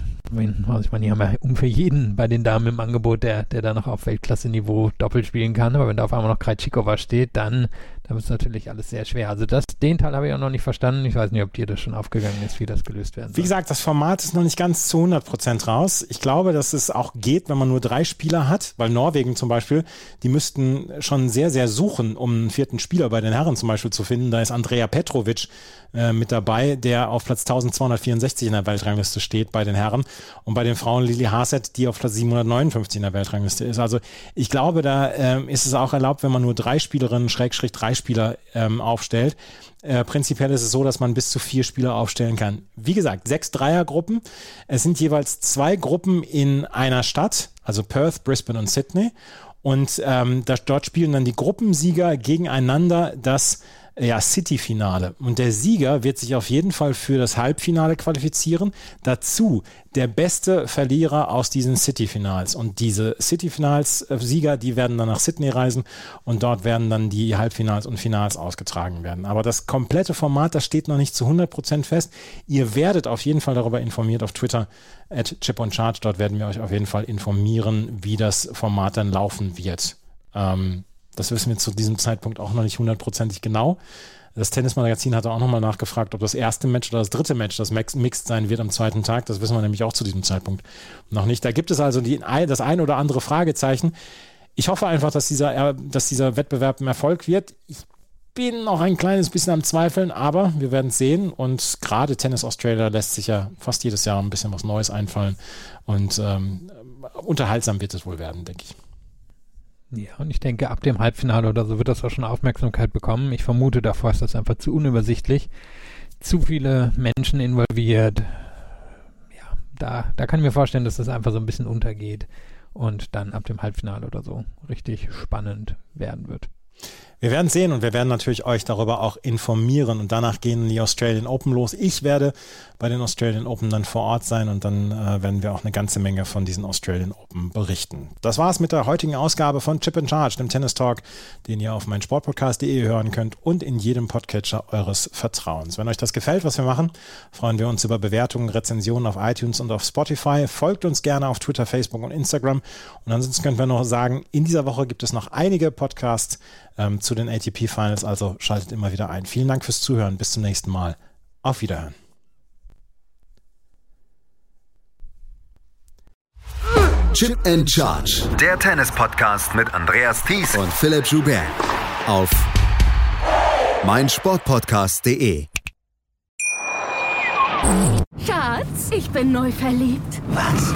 also ich meine, die haben ja ungefähr jeden bei den Damen im Angebot, der, der da noch auf Weltklasse-Niveau doppelt spielen kann. Aber wenn da auf einmal noch Krejcikova steht, dann, dann ist natürlich alles sehr schwer. Also das, den Teil habe ich auch noch nicht verstanden. Ich weiß nicht, ob dir das schon aufgegangen ist, wie das gelöst werden soll. Wie gesagt, das Format ist noch nicht ganz zu 100 Prozent raus. Ich glaube, dass es auch geht, wenn man nur drei Spieler hat, weil Norwegen zum Beispiel, die müssten schon sehr, sehr suchen, um einen vierten Spieler bei den Herren zum Beispiel zu finden. Da ist Andrea Petrovic äh, mit dabei, der auf Platz 1264 in der Weltrangliste steht bei den Herren und bei den Frauen Lili Haset, die auf Platz 759 in der Weltrangliste ist. Also ich glaube, da ähm, ist es auch erlaubt, wenn man nur drei Spielerinnen, Schrägstrich drei Spieler ähm, aufstellt. Äh, prinzipiell ist es so, dass man bis zu vier Spieler aufstellen kann. Wie gesagt, sechs Dreiergruppen. Es sind jeweils zwei Gruppen in einer Stadt, also Perth, Brisbane und Sydney. Und ähm, das, dort spielen dann die Gruppensieger gegeneinander das ja, City-Finale. Und der Sieger wird sich auf jeden Fall für das Halbfinale qualifizieren. Dazu der beste Verlierer aus diesen City-Finals. Und diese City-Finals-Sieger, die werden dann nach Sydney reisen und dort werden dann die Halbfinals und Finals ausgetragen werden. Aber das komplette Format, das steht noch nicht zu 100 Prozent fest. Ihr werdet auf jeden Fall darüber informiert auf Twitter at Chip. Dort werden wir euch auf jeden Fall informieren, wie das Format dann laufen wird. Ähm, das wissen wir zu diesem Zeitpunkt auch noch nicht hundertprozentig genau. Das Tennismagazin hatte auch nochmal nachgefragt, ob das erste Match oder das dritte Match das Mixed sein wird am zweiten Tag. Das wissen wir nämlich auch zu diesem Zeitpunkt noch nicht. Da gibt es also die, das ein oder andere Fragezeichen. Ich hoffe einfach, dass dieser, dass dieser Wettbewerb ein Erfolg wird. Ich bin noch ein kleines bisschen am Zweifeln, aber wir werden es sehen. Und gerade Tennis Australia lässt sich ja fast jedes Jahr ein bisschen was Neues einfallen. Und ähm, unterhaltsam wird es wohl werden, denke ich. Ja, und ich denke, ab dem Halbfinale oder so wird das auch schon Aufmerksamkeit bekommen. Ich vermute, davor ist das einfach zu unübersichtlich. zu viele Menschen involviert. Ja, da, da kann ich mir vorstellen, dass das einfach so ein bisschen untergeht und dann ab dem Halbfinale oder so richtig spannend werden wird. Wir werden sehen und wir werden natürlich euch darüber auch informieren und danach gehen die Australian Open los. Ich werde bei den Australian Open dann vor Ort sein und dann äh, werden wir auch eine ganze Menge von diesen Australian Open berichten. Das war's mit der heutigen Ausgabe von Chip and Charge, dem Tennis Talk, den ihr auf meinsportpodcast.de hören könnt und in jedem Podcatcher eures Vertrauens. Wenn euch das gefällt, was wir machen, freuen wir uns über Bewertungen, Rezensionen auf iTunes und auf Spotify. Folgt uns gerne auf Twitter, Facebook und Instagram. Und ansonsten können wir noch sagen, in dieser Woche gibt es noch einige Podcasts ähm, zu den ATP Finals, also schaltet immer wieder ein. Vielen Dank fürs Zuhören. Bis zum nächsten Mal. Auf Wiederhören. Chip and Charge. Der Tennis-Podcast mit Andreas Thies und Philipp Joubert. Auf meinsportpodcast.de. Schatz, ich bin neu verliebt. Was?